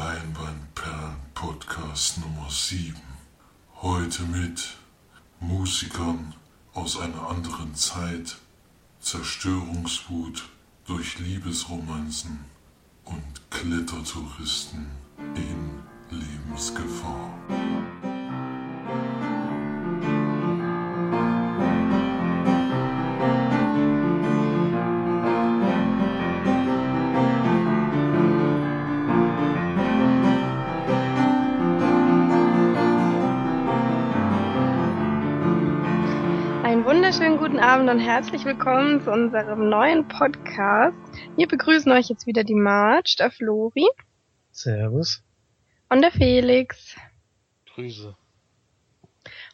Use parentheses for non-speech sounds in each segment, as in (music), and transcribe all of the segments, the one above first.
Leinwandperlen Podcast Nummer 7. Heute mit Musikern aus einer anderen Zeit, Zerstörungswut durch Liebesromanzen und Klettertouristen in Lebensgefahr. Und herzlich willkommen zu unserem neuen Podcast. Wir begrüßen euch jetzt wieder die Marge, der Flori Servus. und der Felix. Grüße.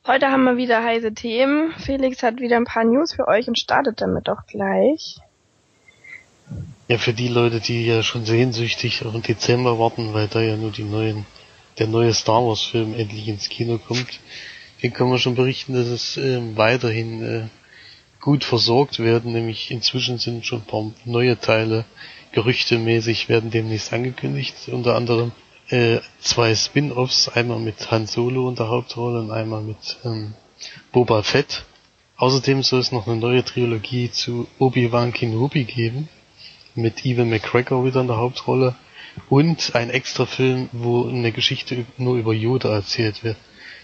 Heute haben wir wieder heiße Themen. Felix hat wieder ein paar News für euch und startet damit doch gleich. Ja, für die Leute, die ja schon sehnsüchtig auf den Dezember warten, weil da ja nur die neuen, der neue Star Wars Film endlich ins Kino kommt, den kann man schon berichten, dass es ähm, weiterhin äh, gut versorgt werden, nämlich inzwischen sind schon ein paar neue Teile gerüchtemäßig werden demnächst angekündigt, unter anderem äh, zwei Spin-offs, einmal mit Han Solo in der Hauptrolle und einmal mit ähm, Boba Fett. Außerdem soll es noch eine neue Trilogie zu Obi-Wan Kenobi geben, mit Ewan McGregor wieder in der Hauptrolle und ein extra Film, wo eine Geschichte nur über Yoda erzählt wird.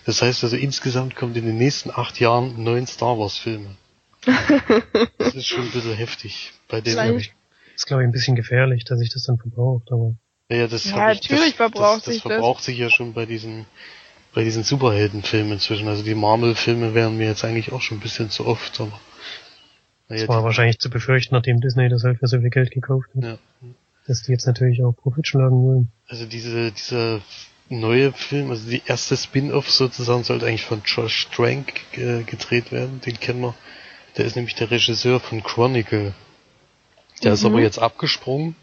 Das heißt also insgesamt kommt in den nächsten acht Jahren neun Star Wars Filme. Das ist schon ein bisschen heftig. Bei den, Weil- ja, ist, glaube ich, ein bisschen gefährlich, dass sich das dann verbraucht, aber ja, das Ja, hab ich, natürlich das, verbraucht das, das sich das. verbraucht sich ja schon bei diesen, bei diesen Superheldenfilmen inzwischen. Also die Marvel-Filme wären mir jetzt eigentlich auch schon ein bisschen zu oft, aber, naja, es war die, wahrscheinlich zu befürchten, nachdem Disney das halt für so viel Geld gekauft hat, ja. dass die jetzt natürlich auch Profit schlagen wollen. Also diese, dieser neue Film, also die erste Spin-off sozusagen, sollte eigentlich von Josh Trank äh, gedreht werden. Den kennen wir. Der ist nämlich der Regisseur von Chronicle. Der ist Mhm. aber jetzt abgesprungen.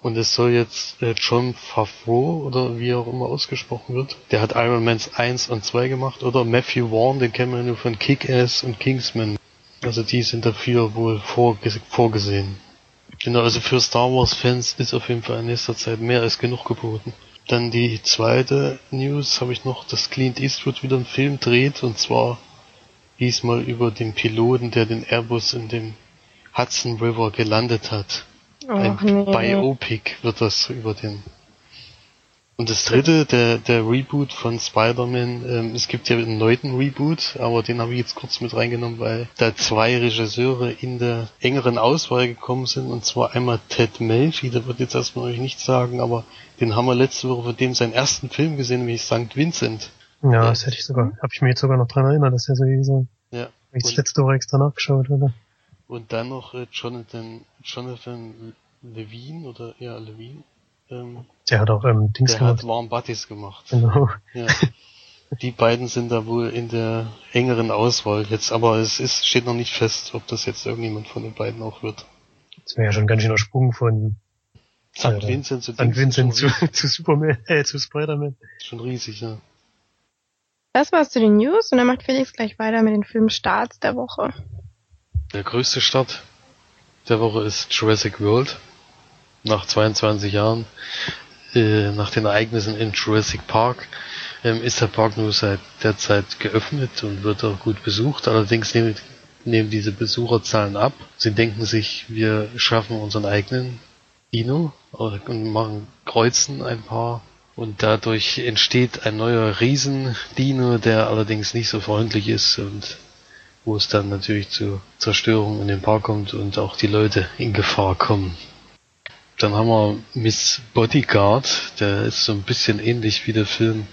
Und es soll jetzt äh, John Favreau oder wie auch immer ausgesprochen wird. Der hat Iron Man 1 und 2 gemacht. Oder Matthew Vaughn, den kennen wir nur von Kick-Ass und Kingsman. Also die sind dafür wohl vorge vorgesehen. Genau, also für Star Wars Fans ist auf jeden Fall in nächster Zeit mehr als genug geboten. Dann die zweite News habe ich noch, dass Clint Eastwood wieder einen Film dreht und zwar diesmal über den Piloten, der den Airbus in dem Hudson River gelandet hat. Ein Och nee. Biopic wird das über den. Und das dritte, der, der Reboot von Spider-Man, ähm, es gibt ja einen neuen Reboot, aber den habe ich jetzt kurz mit reingenommen, weil da zwei Regisseure in der engeren Auswahl gekommen sind, und zwar einmal Ted Melfi, der wird jetzt erstmal euch nichts sagen, aber den haben wir letzte Woche von dem seinen ersten Film gesehen, nämlich St. Vincent. Ja, Ja. das hätte ich sogar, habe ich mir jetzt sogar noch dran erinnert, dass der so hieß. Hab Ja. ich das letzte Woche extra nachgeschaut, oder? und dann noch äh, Jonathan, Jonathan Levine, oder ja, Levine, ähm, Der hat auch ähm, Dings der hat gemacht. Warm Buddies gemacht. Genau. Ja. Die beiden sind da wohl in der engeren Auswahl jetzt, aber es ist, steht noch nicht fest, ob das jetzt irgendjemand von den beiden auch wird. Das wäre ja schon ein ganz schöner Sprung von St. Ja, Vincent zu ist Vincent zu, zu Superman, äh, zu Spider-Man. schon riesig, ja. Das war's zu den News und dann macht Felix gleich weiter mit den Filmstarts der Woche. Der größte Start der Woche ist Jurassic World. Nach 22 Jahren, äh, nach den Ereignissen in Jurassic Park, ähm, ist der Park nur seit der Zeit geöffnet und wird auch gut besucht. Allerdings nehmen, nehmen diese Besucherzahlen ab. Sie denken sich, wir schaffen unseren eigenen Dino und machen kreuzen ein paar und dadurch entsteht ein neuer Riesen-Dino, der allerdings nicht so freundlich ist und wo es dann natürlich zu Zerstörung in den Park kommt und auch die Leute in Gefahr kommen. Dann haben wir Miss Bodyguard, der ist so ein bisschen ähnlich wie der Film,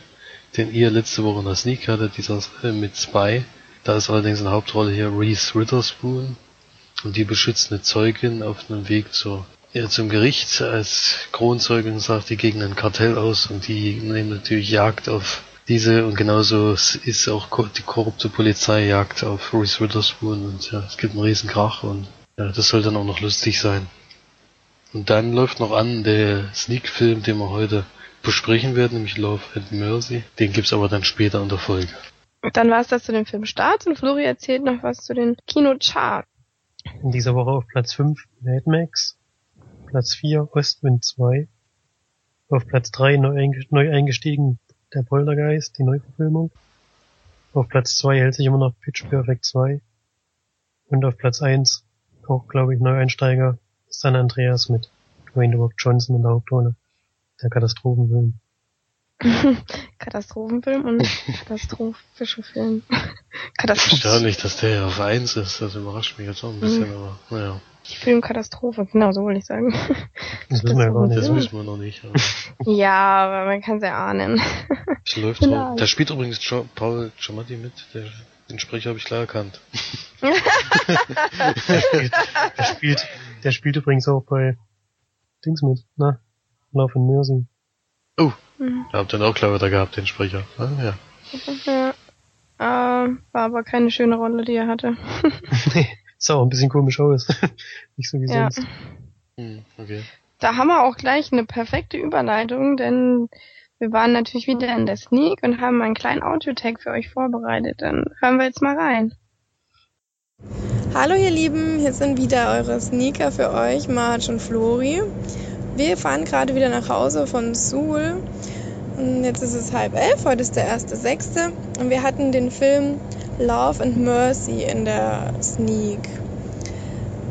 den ihr letzte Woche in der Sneak hattet, dieser mit Spy. Da ist allerdings in der Hauptrolle hier Reese Witherspoon und die beschützt eine Zeugin auf einem Weg zur, zum Gericht als Kronzeugin, sagt die gegen ein Kartell aus und die nehmen natürlich Jagd auf diese und genauso ist auch die korrupte Polizei Jagd auf Reese Witherspoon und ja, es gibt einen riesen Krach und ja, das soll dann auch noch lustig sein. Und dann läuft noch an der Sneak-Film, den wir heute besprechen werden, nämlich Love and Mercy. Den gibt's aber dann später in der Folge. Dann war's das zu den Filmstarts und Flori erzählt noch was zu den Kinocharts. In dieser Woche auf Platz 5 Mad Max, Platz 4 Ostwind 2, Auf Platz 3 neu, eingestiegen der Poltergeist, die Neuverfilmung. Auf Platz 2 hält sich immer noch Pitch Perfect 2. Und auf Platz 1, auch glaube ich Neueinsteiger, San Andreas mit Dwayne The Rock Johnson in der Hauptrolle. Der Katastrophenfilm. (laughs) Katastrophenfilm und (laughs) katastrophische Film. (laughs) Erstaunlich, dass der auf 1 ist. Das überrascht mich jetzt auch ein bisschen, mhm. aber naja. Die Filmkatastrophe, genau so wollte ich sagen. Das, das wissen wir nicht. Das wissen wir noch nicht. Aber ja, aber man kann es ja ahnen. Es läuft so. Da spielt übrigens jo Paul Giamatti mit, der, den Sprecher habe ich klar erkannt. der, spielt, der, spielt, der spielt übrigens auch bei Dings mit, ne? Love and Mercy. Oh, mhm. habt ihr auch klar wieder gehabt, den Sprecher. Ah, ja. ja. Äh, war aber keine schöne Rolle, die er hatte. (laughs) (laughs) nee, sah auch ein bisschen komisch aus. (laughs) Nicht so wie ja. sonst. Hm, okay. Da haben wir auch gleich eine perfekte Überleitung, denn wir waren natürlich wieder in der Sneak und haben einen kleinen Audio-Tag für euch vorbereitet. Dann hören wir jetzt mal rein. Hallo ihr Lieben, hier sind wieder eure Sneaker für euch, Marge und Flori. Wir fahren gerade wieder nach Hause von Suhl. Jetzt ist es halb elf, heute ist der erste sechste und wir hatten den Film Love and Mercy in der Sneak.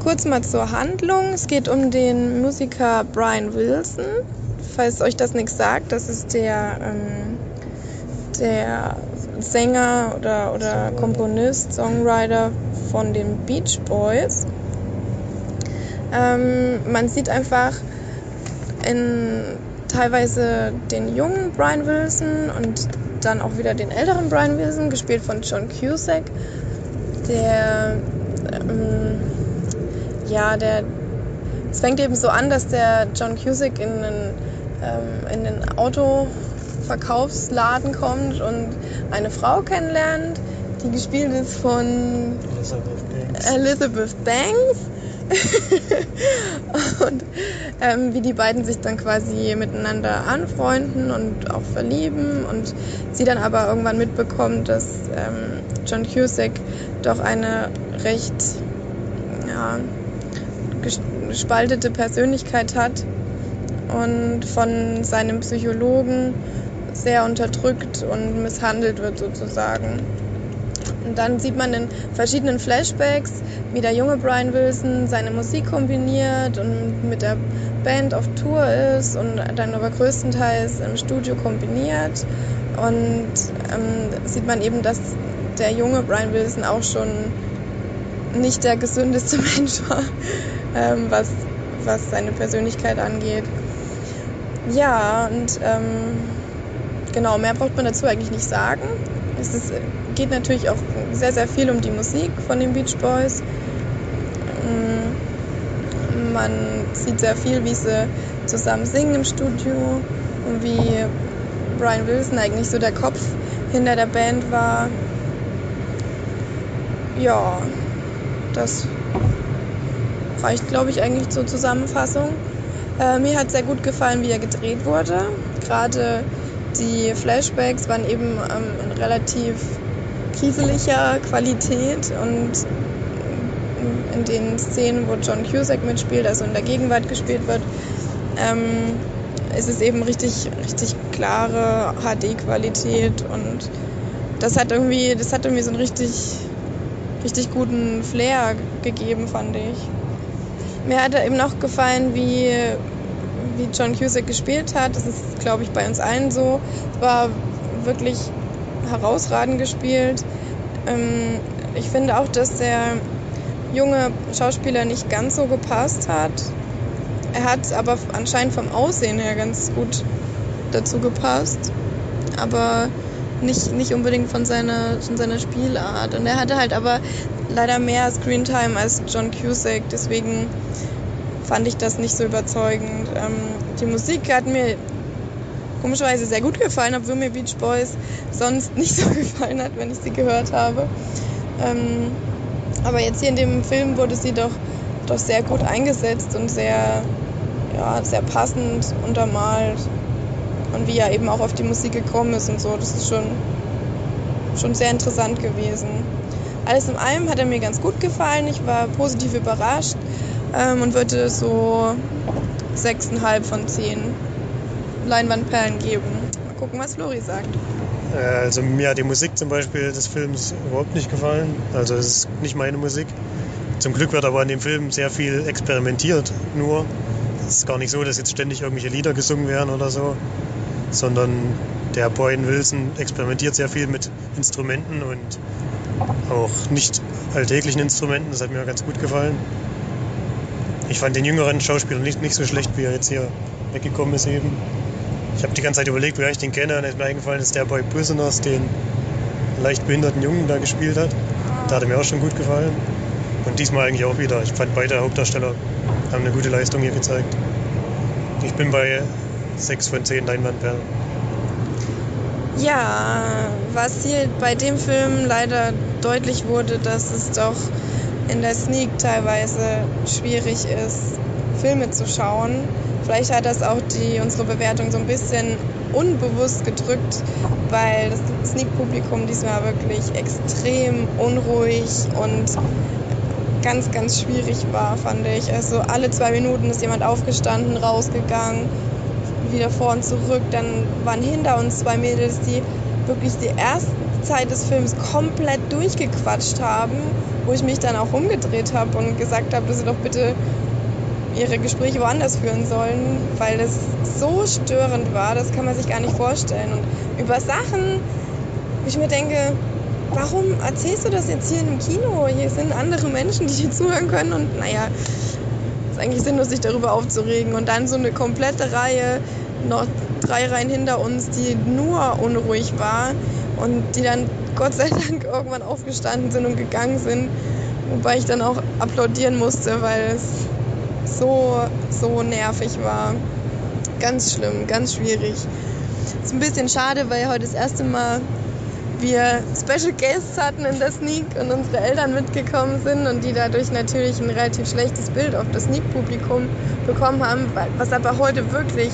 Kurz mal zur Handlung. Es geht um den Musiker Brian Wilson. Falls euch das nichts sagt, das ist der, ähm, der Sänger oder, oder Komponist, Songwriter von den Beach Boys. Ähm, man sieht einfach in teilweise den jungen Brian Wilson und dann auch wieder den älteren Brian Wilson, gespielt von John Cusack, der ähm, ja, der es fängt eben so an, dass der John Cusack in einen, ähm, in den Autoverkaufsladen kommt und eine Frau kennenlernt, die gespielt ist von Elizabeth Banks. Elizabeth Banks (laughs) und ähm, wie die beiden sich dann quasi miteinander anfreunden und auch verlieben und sie dann aber irgendwann mitbekommt, dass ähm, John Cusack doch eine recht ja, gespaltete Persönlichkeit hat und von seinem Psychologen sehr unterdrückt und misshandelt wird sozusagen. Und dann sieht man in verschiedenen Flashbacks, wie der junge Brian Wilson seine Musik kombiniert und mit der Band auf Tour ist und dann aber größtenteils im Studio kombiniert. Und ähm, sieht man eben, dass der junge Brian Wilson auch schon nicht der gesündeste (laughs) Mensch war, ähm, was, was seine Persönlichkeit angeht. Ja, und ähm, genau, mehr braucht man dazu eigentlich nicht sagen. Es ist, geht natürlich auch sehr, sehr viel um die Musik von den Beach Boys. Mm, man sieht sehr viel, wie sie zusammen singen im Studio und wie Brian Wilson eigentlich so der Kopf hinter der Band war. Ja, das reicht, glaube ich, eigentlich zur Zusammenfassung. Äh, mir hat sehr gut gefallen, wie er gedreht wurde. Gerade die Flashbacks waren eben ähm, in relativ kriselicher Qualität und in den Szenen, wo John Cusack mitspielt, also in der Gegenwart gespielt wird, ähm, ist es eben richtig, richtig klare HD-Qualität und das hat irgendwie, das hat irgendwie so einen richtig, richtig guten Flair gegeben, fand ich. Mir hat eben noch gefallen, wie wie John Cusack gespielt hat. Das ist, glaube ich, bei uns allen so. Es war wirklich herausragend gespielt. Ähm, ich finde auch, dass der junge Schauspieler nicht ganz so gepasst hat. Er hat aber anscheinend vom Aussehen her ganz gut dazu gepasst. Aber nicht, nicht unbedingt von seiner, von seiner Spielart. Und er hatte halt aber leider mehr Screentime als John Cusack. Deswegen fand ich das nicht so überzeugend. Ähm, die Musik hat mir komischerweise sehr gut gefallen, obwohl mir Beach Boys sonst nicht so (laughs) gefallen hat, wenn ich sie gehört habe. Ähm, aber jetzt hier in dem Film wurde sie doch, doch sehr gut eingesetzt und sehr, ja, sehr passend untermalt. Und wie er eben auch auf die Musik gekommen ist und so, das ist schon, schon sehr interessant gewesen. Alles in allem hat er mir ganz gut gefallen. Ich war positiv überrascht ähm, und würde so 6,5 von 10 Leinwandperlen geben. Mal gucken, was Flori sagt. Äh, Also mir hat die Musik zum Beispiel des Films überhaupt nicht gefallen. Also es ist nicht meine Musik. Zum Glück wird aber in dem Film sehr viel experimentiert nur. Es ist gar nicht so, dass jetzt ständig irgendwelche Lieder gesungen werden oder so, sondern der Boyne Wilson experimentiert sehr viel mit Instrumenten und auch nicht alltäglichen Instrumenten. Das hat mir ganz gut gefallen. Ich fand den jüngeren Schauspieler nicht, nicht so schlecht, wie er jetzt hier weggekommen ist eben. Ich habe die ganze Zeit überlegt, woher ich den kenne und ist mir eingefallen, dass der bei Prisoners den leicht behinderten Jungen da gespielt hat. Da hat er mir auch schon gut gefallen. Und diesmal eigentlich auch wieder. Ich fand beide Hauptdarsteller haben eine gute Leistung hier gezeigt. Ich bin bei 6 von 10 Leinwandperlen. Ja, was hier bei dem Film leider deutlich wurde, dass es doch in der Sneak teilweise schwierig ist, Filme zu schauen. Vielleicht hat das auch die, unsere Bewertung so ein bisschen unbewusst gedrückt, weil das Sneak-Publikum diesmal wirklich extrem unruhig und ganz, ganz schwierig war, fand ich. Also alle zwei Minuten ist jemand aufgestanden, rausgegangen, wieder vor und zurück. Dann waren hinter uns zwei Mädels, die wirklich die erste Zeit des Films komplett durchgequatscht haben, wo ich mich dann auch umgedreht habe und gesagt habe, dass sie doch bitte ihre Gespräche woanders führen sollen, weil das so störend war, das kann man sich gar nicht vorstellen. Und über Sachen, wo ich mir denke, warum erzählst du das jetzt hier im Kino? Hier sind andere Menschen, die dir zuhören können und naja, ist eigentlich sinnlos, sich darüber aufzuregen. Und dann so eine komplette Reihe, noch drei Reihen hinter uns, die nur unruhig war und die dann (laughs) Gott sei Dank irgendwann aufgestanden sind und gegangen sind. Wobei ich dann auch applaudieren musste, weil es so, so nervig war. Ganz schlimm, ganz schwierig. Ist ein bisschen schade, weil heute das erste Mal wir Special Guests hatten in der Sneak und unsere Eltern mitgekommen sind und die dadurch natürlich ein relativ schlechtes Bild auf das Sneak-Publikum bekommen haben, was aber heute wirklich,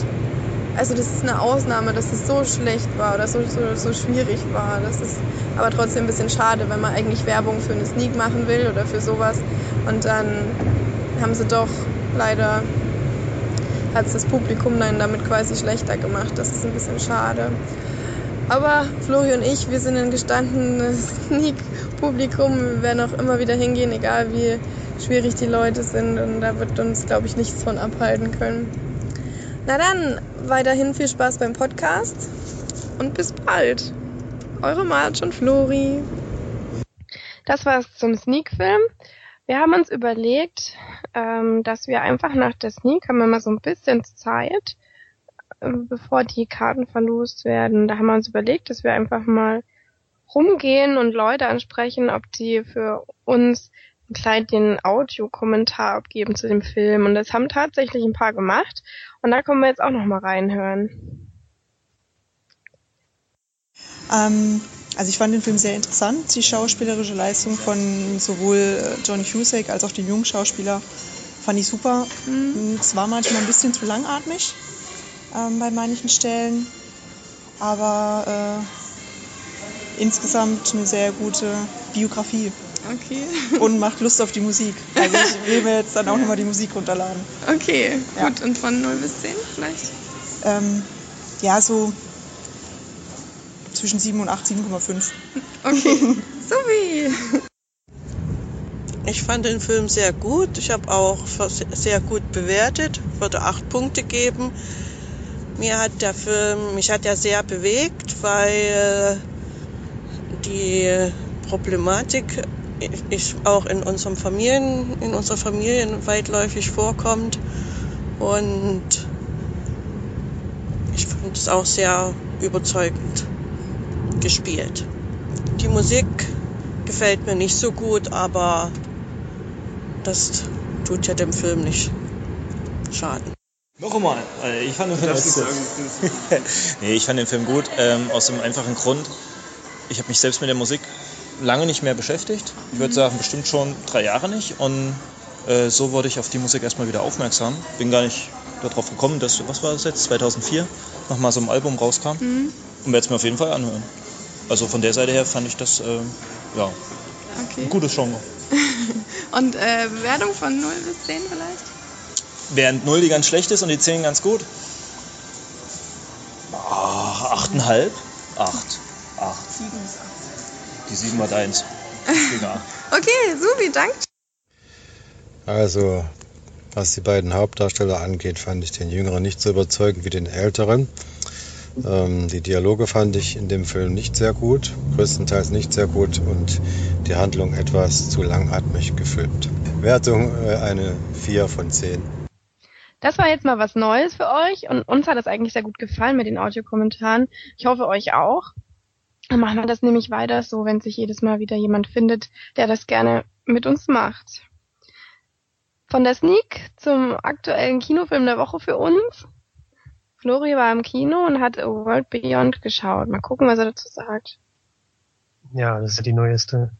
also das ist eine Ausnahme, dass es so schlecht war oder so, so, so schwierig war. Das ist aber trotzdem ein bisschen schade, wenn man eigentlich Werbung für eine Sneak machen will oder für sowas und dann haben sie doch leider hat es das Publikum dann damit quasi schlechter gemacht. Das ist ein bisschen schade. Aber Flori und ich, wir sind ein gestandenes (laughs) Sneak-Publikum. Wir werden auch immer wieder hingehen, egal wie schwierig die Leute sind. Und da wird uns, glaube ich, nichts von abhalten können. Na dann, weiterhin viel Spaß beim Podcast und bis bald. Eure Marge und Flori. Das war's zum Sneak-Film. Wir haben uns überlegt, ähm, dass wir einfach nach der Sneak haben wir mal so ein bisschen Zeit, äh, bevor die Karten verlost werden. Da haben wir uns überlegt, dass wir einfach mal rumgehen und Leute ansprechen, ob die für uns einen kleinen Audiokommentar abgeben zu dem Film. Und das haben tatsächlich ein paar gemacht. Und da können wir jetzt auch noch mal reinhören. Ähm, also ich fand den Film sehr interessant. Die schauspielerische Leistung von sowohl äh, Johnny Cusack als auch den jungen Schauspieler fand ich super. Mhm. Es war manchmal ein bisschen zu langatmig ähm, bei manchen Stellen, aber äh, insgesamt eine sehr gute Biografie. Okay. (laughs) Und macht Lust auf die Musik. Also ich will mir jetzt dann auch nochmal die Musik runterladen. Okay, Ja. gut. Und von 0 bis 10 vielleicht? Ähm, ja, so zwischen 7 und 8, 7,5. (laughs) Okay. so wie. Ich fand den Film sehr gut. Ich habe auch sehr gut bewertet, würde acht Punkte geben. Mir hat der Film, mich hat er sehr bewegt, weil die Problematik ich auch in unserem Familien, in unserer Familien weitläufig vorkommt. Und ich fand es auch sehr überzeugend gespielt. Die Musik gefällt mir nicht so gut, aber das tut ja dem Film nicht schaden. Noch einmal, äh, ich fand den Film, (laughs) nee, ich fand den Film gut, ähm, aus dem einfachen Grund, ich habe mich selbst mit der Musik lange nicht mehr beschäftigt. Ich würde sagen, bestimmt schon drei Jahre nicht. Und äh, so wurde ich auf die Musik erstmal wieder aufmerksam. Bin gar nicht darauf gekommen, dass, was war das jetzt, 2004, nochmal so ein Album rauskam. Mhm. Und werde es mir auf jeden Fall anhören. Also von der Seite her fand ich das, äh, ja, Okay. ein gutes Genre. (laughs) Und äh, Bewertung von 0 bis 10 vielleicht? Während 0 die ganz schlecht ist und die 10 ganz gut. Ach, achteinhalb? Acht. Acht. Sieben ist acht. Die sieben hat eins. Gegen acht. (laughs) Okay, Supi, danke. Also, was die beiden Hauptdarsteller angeht, fand ich den Jüngeren nicht so überzeugend wie den Älteren. Ähm, die Dialoge fand ich in dem Film nicht sehr gut, größtenteils nicht sehr gut und die Handlung etwas zu langatmig gefilmt. Wertung äh, eine 4 von 10. Das war jetzt mal was Neues für euch und uns hat es eigentlich sehr gut gefallen mit den Audiokommentaren. Ich hoffe euch auch. Dann machen wir das nämlich weiter so, wenn sich jedes Mal wieder jemand findet, der das gerne mit uns macht. Von der Sneak zum aktuellen Kinofilm der Woche für uns. Flori war im Kino und hat World Beyond geschaut. Mal gucken, was er dazu sagt. Ja, das ist ja die neueste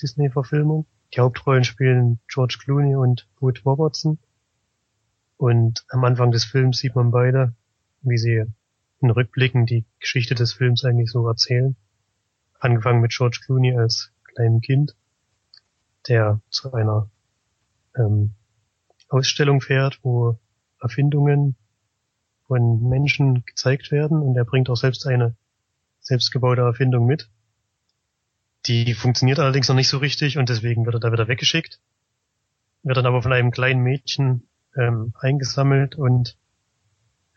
Disney-Verfilmung. Die Hauptrollen spielen George Clooney und Wood Robertson. Und am Anfang des Films sieht man beide, wie sie in Rückblicken die Geschichte des Films eigentlich so erzählen. Angefangen mit George Clooney als kleinem Kind, der zu einer ähm, Ausstellung fährt, wo Erfindungen von Menschen gezeigt werden und er bringt auch selbst eine selbstgebaute Erfindung mit. Die funktioniert allerdings noch nicht so richtig und deswegen wird er da wieder weggeschickt. Wird dann aber von einem kleinen Mädchen ähm, eingesammelt und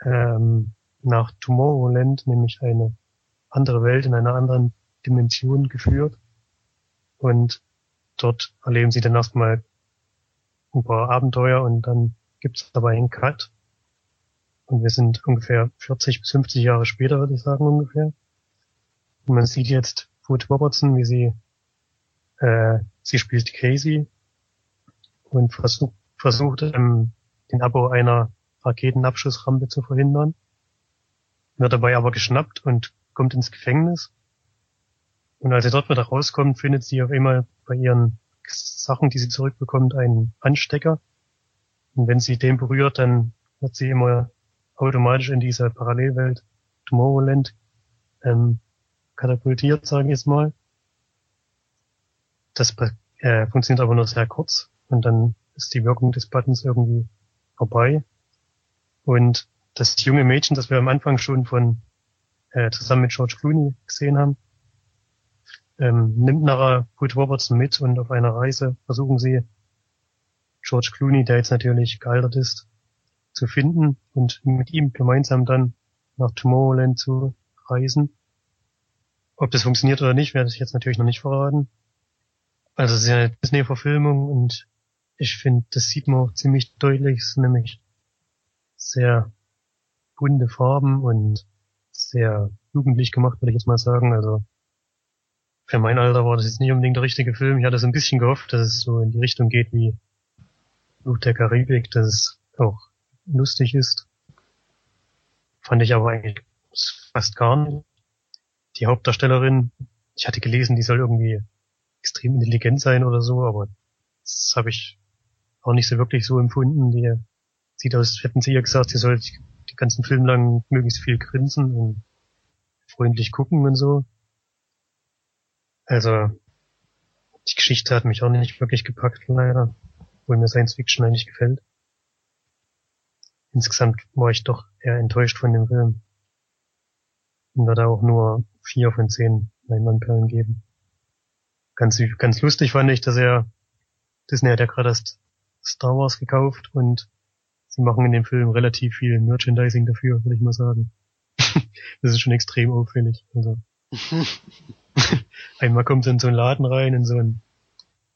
ähm, nach Tomorrowland, nämlich eine andere Welt in einer anderen Dimension geführt. Und dort erleben sie dann erstmal ein paar Abenteuer und dann gibt's dabei einen Cut. Und wir sind ungefähr 40 bis 50 Jahre später, würde ich sagen, ungefähr. Und man sieht jetzt Ruth Robertson, wie sie, äh, sie spielt Casey und versucht, versucht ähm, den Abbau einer Raketenabschussrampe zu verhindern. Wird dabei aber geschnappt und kommt ins Gefängnis. Und als sie dort wieder rauskommt, findet sie auf einmal bei ihren Sachen, die sie zurückbekommt, einen Anstecker. Und wenn sie den berührt, dann wird sie immer automatisch in diese Parallelwelt Tomorrowland ähm, katapultiert, sage ich jetzt mal. Das äh, funktioniert aber nur sehr kurz und dann ist die Wirkung des Buttons irgendwie vorbei. Und das junge Mädchen, das wir am Anfang schon von äh, zusammen mit George Clooney gesehen haben, ähm, nimmt nachher Wood Robertson mit und auf einer Reise versuchen sie George Clooney, der jetzt natürlich gealtert ist, zu finden und mit ihm gemeinsam dann nach Tomorrowland zu reisen. Ob das funktioniert oder nicht, werde ich jetzt natürlich noch nicht verraten. Also es ist ja eine Disney-Verfilmung und ich finde, das sieht man auch ziemlich deutlich. Es sind nämlich sehr bunte Farben und sehr jugendlich gemacht, würde ich jetzt mal sagen. Also für mein Alter war das jetzt nicht unbedingt der richtige Film. Ich hatte so ein bisschen gehofft, dass es so in die Richtung geht wie Fluch der Karibik, dass es auch lustig ist. Fand ich aber eigentlich fast gar nicht. Die Hauptdarstellerin, ich hatte gelesen, die soll irgendwie extrem intelligent sein oder so, aber das habe ich auch nicht so wirklich so empfunden. Die sieht aus, hätten sie ihr gesagt, sie soll die ganzen Film lang möglichst viel grinsen und freundlich gucken und so. Also, die Geschichte hat mich auch nicht wirklich gepackt, leider. Obwohl mir Science Fiction eigentlich gefällt. Insgesamt war ich doch eher enttäuscht von dem Film. Und würde auch nur vier von zehn Leinwandperlen geben. Ganz, ganz lustig fand ich, dass er, Disney hat ja gerade das Star Wars gekauft und sie machen in dem Film relativ viel Merchandising dafür, würde ich mal sagen. (laughs) das ist schon extrem auffällig. Also. (laughs) Einmal kommt sie in so einen Laden rein, in so einen,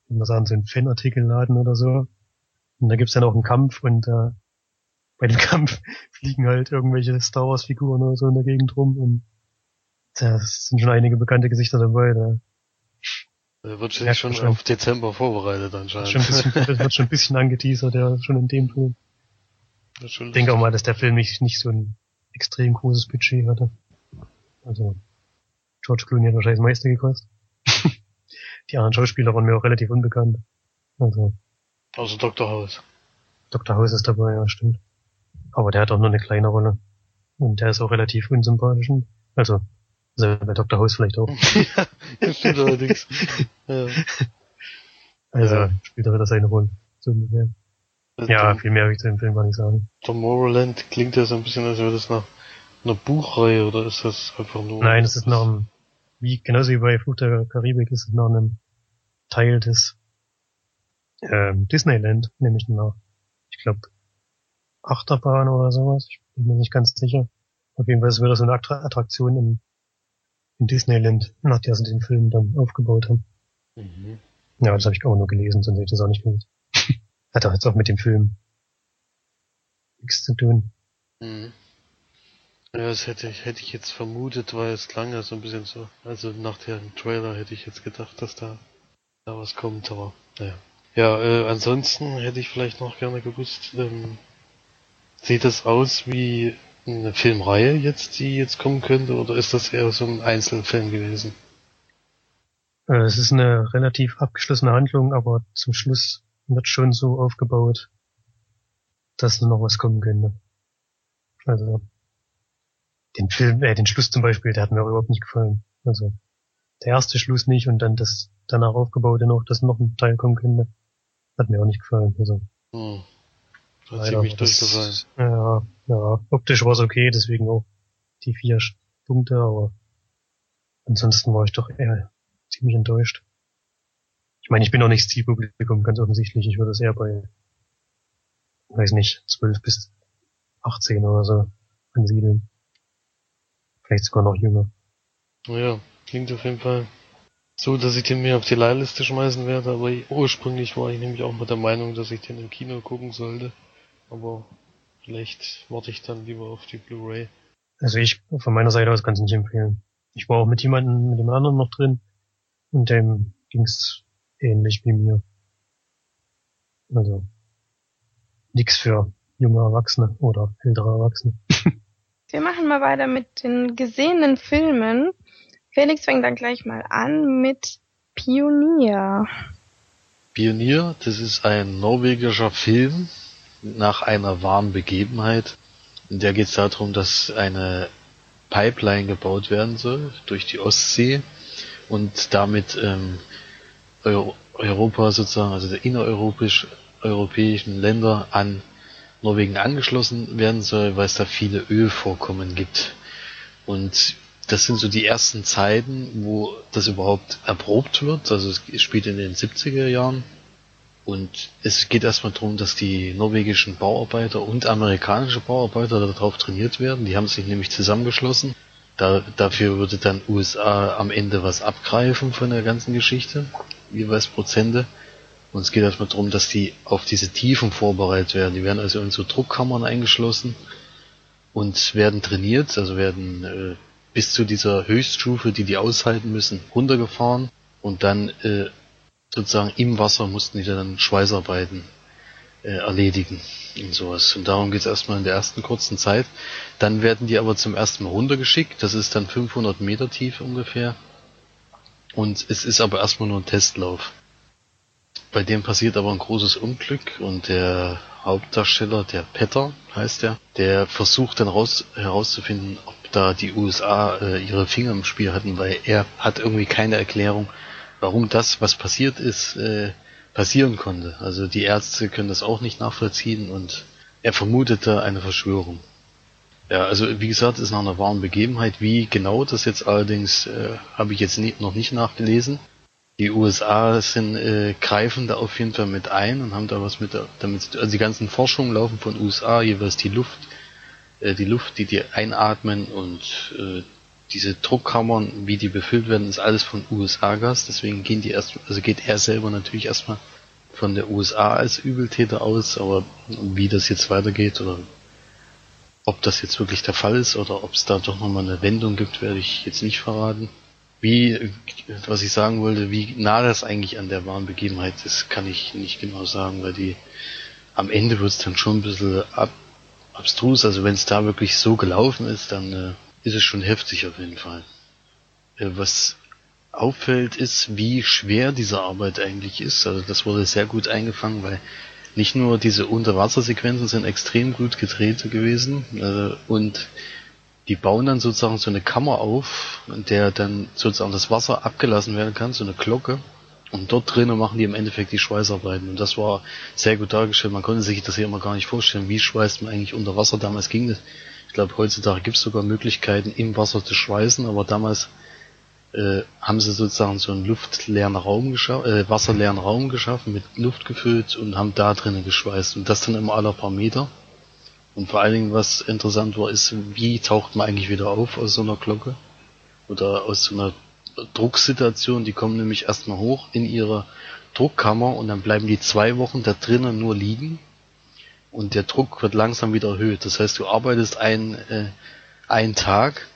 wie man sagen, so einen Fanartikelladen oder so. Und da gibt's dann auch einen Kampf und äh, (laughs) bei dem Kampf fliegen halt irgendwelche Star Wars Figuren oder so in der Gegend rum und da sind schon einige bekannte Gesichter dabei. Da der wird sich schon, schon auf Dezember vorbereitet anscheinend. Schon bisschen, (laughs) das wird schon ein bisschen angeteasert, ja, schon in dem Film. Ich denke auch mal, dass der Film nicht, nicht so ein extrem großes Budget hatte. Also George Clooney hat wahrscheinlich das meiste gekostet. (laughs) Die anderen Schauspieler waren mir auch relativ unbekannt. Also. Also Dr. House. Dr. House ist dabei, ja, stimmt. Aber der hat auch nur eine kleine Rolle. Und der ist auch relativ unsympathisch. Also, also bei Dr. House vielleicht auch. (laughs) ja, stimmt allerdings. (laughs) ja. Also, ja. spielt er wieder seine Rolle. So ungefähr. Ja, viel mehr will ich zu dem Film gar nicht sagen. Tomorrowland klingt ja so ein bisschen, als würde es nach eine Buchreihe oder ist das einfach nur... Nein, es ist noch ein, wie, genauso wie bei Fluch der Karibik ist es noch ein Teil des ähm, Disneyland, nämlich nach, ich glaube, Achterbahn oder sowas. Ich bin mir nicht ganz sicher. Auf jeden Fall ist es wieder so eine Attraktion in, in Disneyland, nach der sie den Film dann aufgebaut haben. Mhm. Ja, das habe ich auch nur gelesen, sonst hätte ich das auch nicht gewusst. (laughs) Hat auch jetzt auch mit dem Film nichts zu tun. Mhm. Ja, das hätte ich, hätte ich jetzt vermutet, weil es klang ja so ein bisschen so. Also nach dem Trailer hätte ich jetzt gedacht, dass da, da was kommt, aber naja. Ja, äh, ansonsten hätte ich vielleicht noch gerne gewusst, ähm, sieht das aus wie eine Filmreihe jetzt, die jetzt kommen könnte, oder ist das eher so ein Einzelfilm gewesen? Äh, es ist eine relativ abgeschlossene Handlung, aber zum Schluss wird schon so aufgebaut, dass noch was kommen könnte. Also den Film, äh, den Schluss zum Beispiel, der hat mir überhaupt nicht gefallen. Also der erste Schluss nicht und dann das danach aufgebaute noch, dass noch ein Teil kommen könnte, hat mir auch nicht gefallen. Also hm. Ziemlich durchgefallen. Ja, ja, optisch war es okay, deswegen auch die vier Punkte, aber ansonsten war ich doch eher ziemlich enttäuscht. Ich meine, ich bin auch nicht Zielpublikum, ganz offensichtlich. Ich würde es eher bei, weiß nicht, 12 bis 18 oder so ansiedeln. Vielleicht sogar noch jünger. Ja, klingt auf jeden Fall so, dass ich den mir auf die Leihliste schmeißen werde, aber ursprünglich war ich nämlich auch mit der Meinung, dass ich den im Kino gucken sollte. Aber vielleicht warte ich dann lieber auf die Blu-ray. Also ich von meiner Seite aus kann es nicht empfehlen. Ich war auch mit jemandem, mit dem anderen noch drin und dem ging's ähnlich wie mir. Also nix für junge Erwachsene oder ältere Erwachsene. (laughs) Wir machen mal weiter mit den gesehenen Filmen. Felix fängt dann gleich mal an mit Pionier. Pionier, das ist ein norwegischer Film nach einer wahren Begebenheit. In der geht es darum, dass eine Pipeline gebaut werden soll durch die Ostsee und damit ähm, Europa sozusagen, also der innereuropäisch europäischen Länder an Norwegen angeschlossen werden soll, weil es da viele Ölvorkommen gibt. Und das sind so die ersten Zeiten, wo das überhaupt erprobt wird. Also es spielt in den 70er Jahren. Und es geht erstmal darum, dass die norwegischen Bauarbeiter und amerikanische Bauarbeiter darauf trainiert werden. Die haben sich nämlich zusammengeschlossen da, dafür würde dann USA am Ende was abgreifen von der ganzen Geschichte, jeweils Prozente. Und es geht erstmal darum, dass die auf diese Tiefen vorbereitet werden. Die werden also in so Druckkammern eingeschlossen und werden trainiert, also werden äh, bis zu dieser Höchststufe, die die aushalten müssen, runtergefahren und dann äh, sozusagen im Wasser mussten die dann Schweißarbeiten äh, erledigen und sowas. Und darum geht es erstmal in der ersten kurzen Zeit. Dann werden die aber zum ersten Mal runtergeschickt. Das ist dann 500 Meter tief ungefähr. Und es ist aber erstmal nur ein Testlauf. Bei dem passiert aber ein großes Unglück und der Hauptdarsteller, der Petter heißt er, der versucht dann raus, herauszufinden, ob da die USA äh, ihre Finger im Spiel hatten, weil er hat irgendwie keine Erklärung, warum das, was passiert ist, äh, passieren konnte. Also die Ärzte können das auch nicht nachvollziehen und er vermutete eine Verschwörung. Ja, also wie gesagt, ist nach einer wahren Begebenheit. Wie genau das jetzt allerdings äh, habe ich jetzt nie, noch nicht nachgelesen. Die USA sind äh, greifen da auf jeden Fall mit ein und haben da was mit damit also die ganzen Forschungen laufen von USA jeweils die Luft äh, die Luft, die die einatmen und äh, diese Druckkammern, wie die befüllt werden, ist alles von USA-Gas, deswegen gehen die erst, also geht er selber natürlich erstmal von der USA als Übeltäter aus, aber wie das jetzt weitergeht oder ob das jetzt wirklich der Fall ist oder ob es da doch nochmal eine Wendung gibt, werde ich jetzt nicht verraten. Wie, was ich sagen wollte, wie nah das eigentlich an der wahren Begebenheit ist, kann ich nicht genau sagen, weil die am Ende wird es dann schon ein bisschen ab, abstrus. Also wenn es da wirklich so gelaufen ist, dann äh, ist es schon heftig auf jeden Fall. Äh, was auffällt, ist, wie schwer diese Arbeit eigentlich ist. Also das wurde sehr gut eingefangen, weil nicht nur diese Unterwassersequenzen sind extrem gut gedreht gewesen äh, und die bauen dann sozusagen so eine Kammer auf, in der dann sozusagen das Wasser abgelassen werden kann, so eine Glocke. Und dort drinnen machen die im Endeffekt die Schweißarbeiten. Und das war sehr gut dargestellt. Man konnte sich das hier immer gar nicht vorstellen. Wie schweißt man eigentlich unter Wasser? Damals ging das glaube, heutzutage gibt es sogar Möglichkeiten, im Wasser zu schweißen, aber damals äh, haben sie sozusagen so einen luftleeren Raum geschaffen, äh, wasserleeren Raum geschaffen, mit Luft gefüllt und haben da drinnen geschweißt. Und das dann immer alle paar Meter. Und vor allen Dingen, was interessant war, ist, wie taucht man eigentlich wieder auf aus so einer Glocke? Oder aus so einer Drucksituation. Die kommen nämlich erstmal hoch in ihre Druckkammer und dann bleiben die zwei Wochen da drinnen nur liegen. Und der Druck wird langsam wieder erhöht. Das heißt, du arbeitest einen, äh, einen Tag,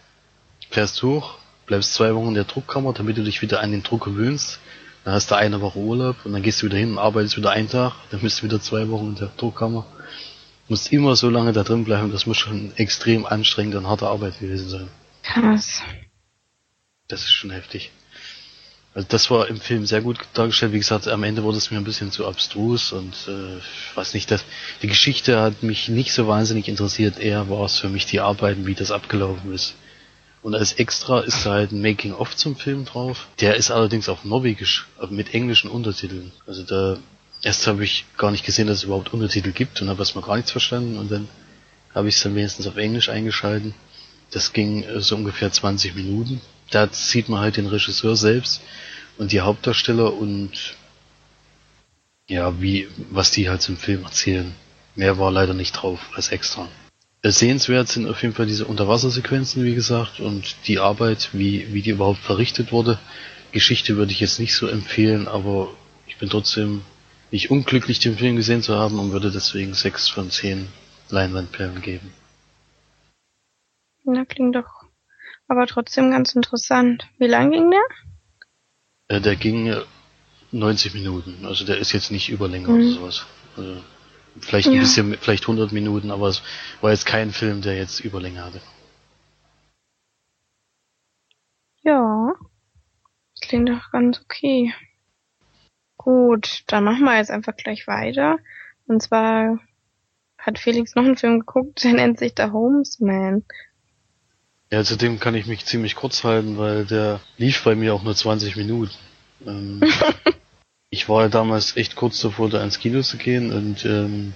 fährst hoch, bleibst zwei Wochen in der Druckkammer, damit du dich wieder an den Druck gewöhnst. Dann hast du eine Woche Urlaub und dann gehst du wieder hin und arbeitest wieder einen Tag, dann bist du wieder zwei Wochen in der Druckkammer. Du musst immer so lange da drin bleiben, das muss schon extrem anstrengend und harte Arbeit gewesen sein. Krass. Das ist schon heftig. Also das war im Film sehr gut dargestellt. Wie gesagt, am Ende wurde es mir ein bisschen zu abstrus und äh, ich weiß nicht, dass die Geschichte hat mich nicht so wahnsinnig interessiert. Eher war es für mich die Arbeiten, wie das abgelaufen ist. Und als Extra ist da halt ein Making-of zum Film drauf. Der ist allerdings auf Norwegisch, mit englischen Untertiteln. Also da, erst habe ich gar nicht gesehen, dass es überhaupt Untertitel gibt und habe erstmal gar nichts verstanden und dann habe ich es dann wenigstens auf Englisch eingeschalten. Das ging äh, so ungefähr 20 Minuten. Da sieht man halt den Regisseur selbst und die Hauptdarsteller und ja, wie, was die halt zum Film erzählen. Mehr war leider nicht drauf als extra. Sehenswert sind auf jeden Fall diese Unterwassersequenzen, wie gesagt, und die Arbeit, wie, wie die überhaupt verrichtet wurde. Geschichte würde ich jetzt nicht so empfehlen, aber ich bin trotzdem nicht unglücklich, den Film gesehen zu haben und würde deswegen sechs von zehn Leinwandperlen geben. Na, klingt doch aber trotzdem ganz interessant. Wie lang ging der? Äh, der ging 90 Minuten, also der ist jetzt nicht Überlänge mhm. oder sowas. Also Vielleicht ein ja. bisschen, vielleicht 100 Minuten, aber es war jetzt kein Film, der jetzt Überlänge hatte. Ja, das klingt doch ganz okay. Gut, dann machen wir jetzt einfach gleich weiter. Und zwar hat Felix noch einen Film geguckt, (laughs) der nennt sich The Homesman. Ja, zu dem kann ich mich ziemlich kurz halten, weil der lief bei mir auch nur 20 Minuten. Ähm, (laughs) ich war ja damals echt kurz davor, da ins Kino zu gehen und ähm,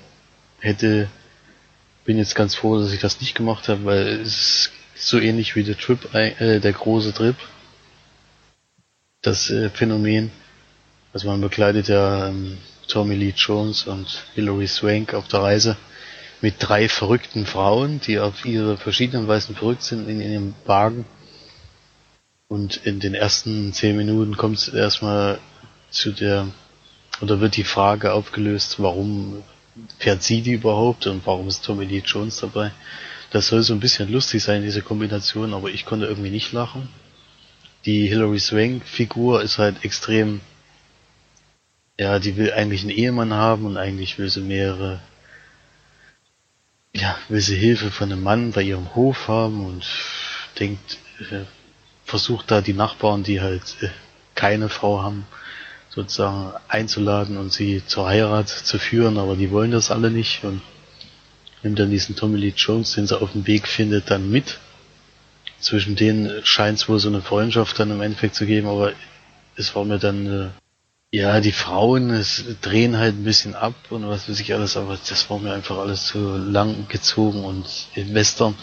hätte, bin jetzt ganz froh, dass ich das nicht gemacht habe, weil es ist so ähnlich wie der Trip, äh, der große Trip. Das äh, Phänomen, also man begleitet ja ähm, Tommy Lee Jones und Hilary Swank auf der Reise mit drei verrückten Frauen, die auf ihre verschiedenen Weisen verrückt sind in ihrem Wagen. Und in den ersten zehn Minuten kommt es erstmal zu der, oder wird die Frage aufgelöst, warum fährt sie die überhaupt und warum ist Tommy Lee Jones dabei? Das soll so ein bisschen lustig sein, diese Kombination, aber ich konnte irgendwie nicht lachen. Die Hilary Swank Figur ist halt extrem, ja, die will eigentlich einen Ehemann haben und eigentlich will sie mehrere, ja, will sie Hilfe von einem Mann bei ihrem Hof haben und denkt, äh, versucht da die Nachbarn, die halt äh, keine Frau haben, sozusagen einzuladen und sie zur Heirat zu führen, aber die wollen das alle nicht und nimmt dann diesen Tommy Lee Jones, den sie auf dem Weg findet, dann mit. Zwischen denen scheint es wohl so eine Freundschaft dann im Endeffekt zu geben, aber es war mir dann, äh, ja, die Frauen es drehen halt ein bisschen ab und was weiß ich alles, aber das war mir einfach alles zu lang gezogen und im Western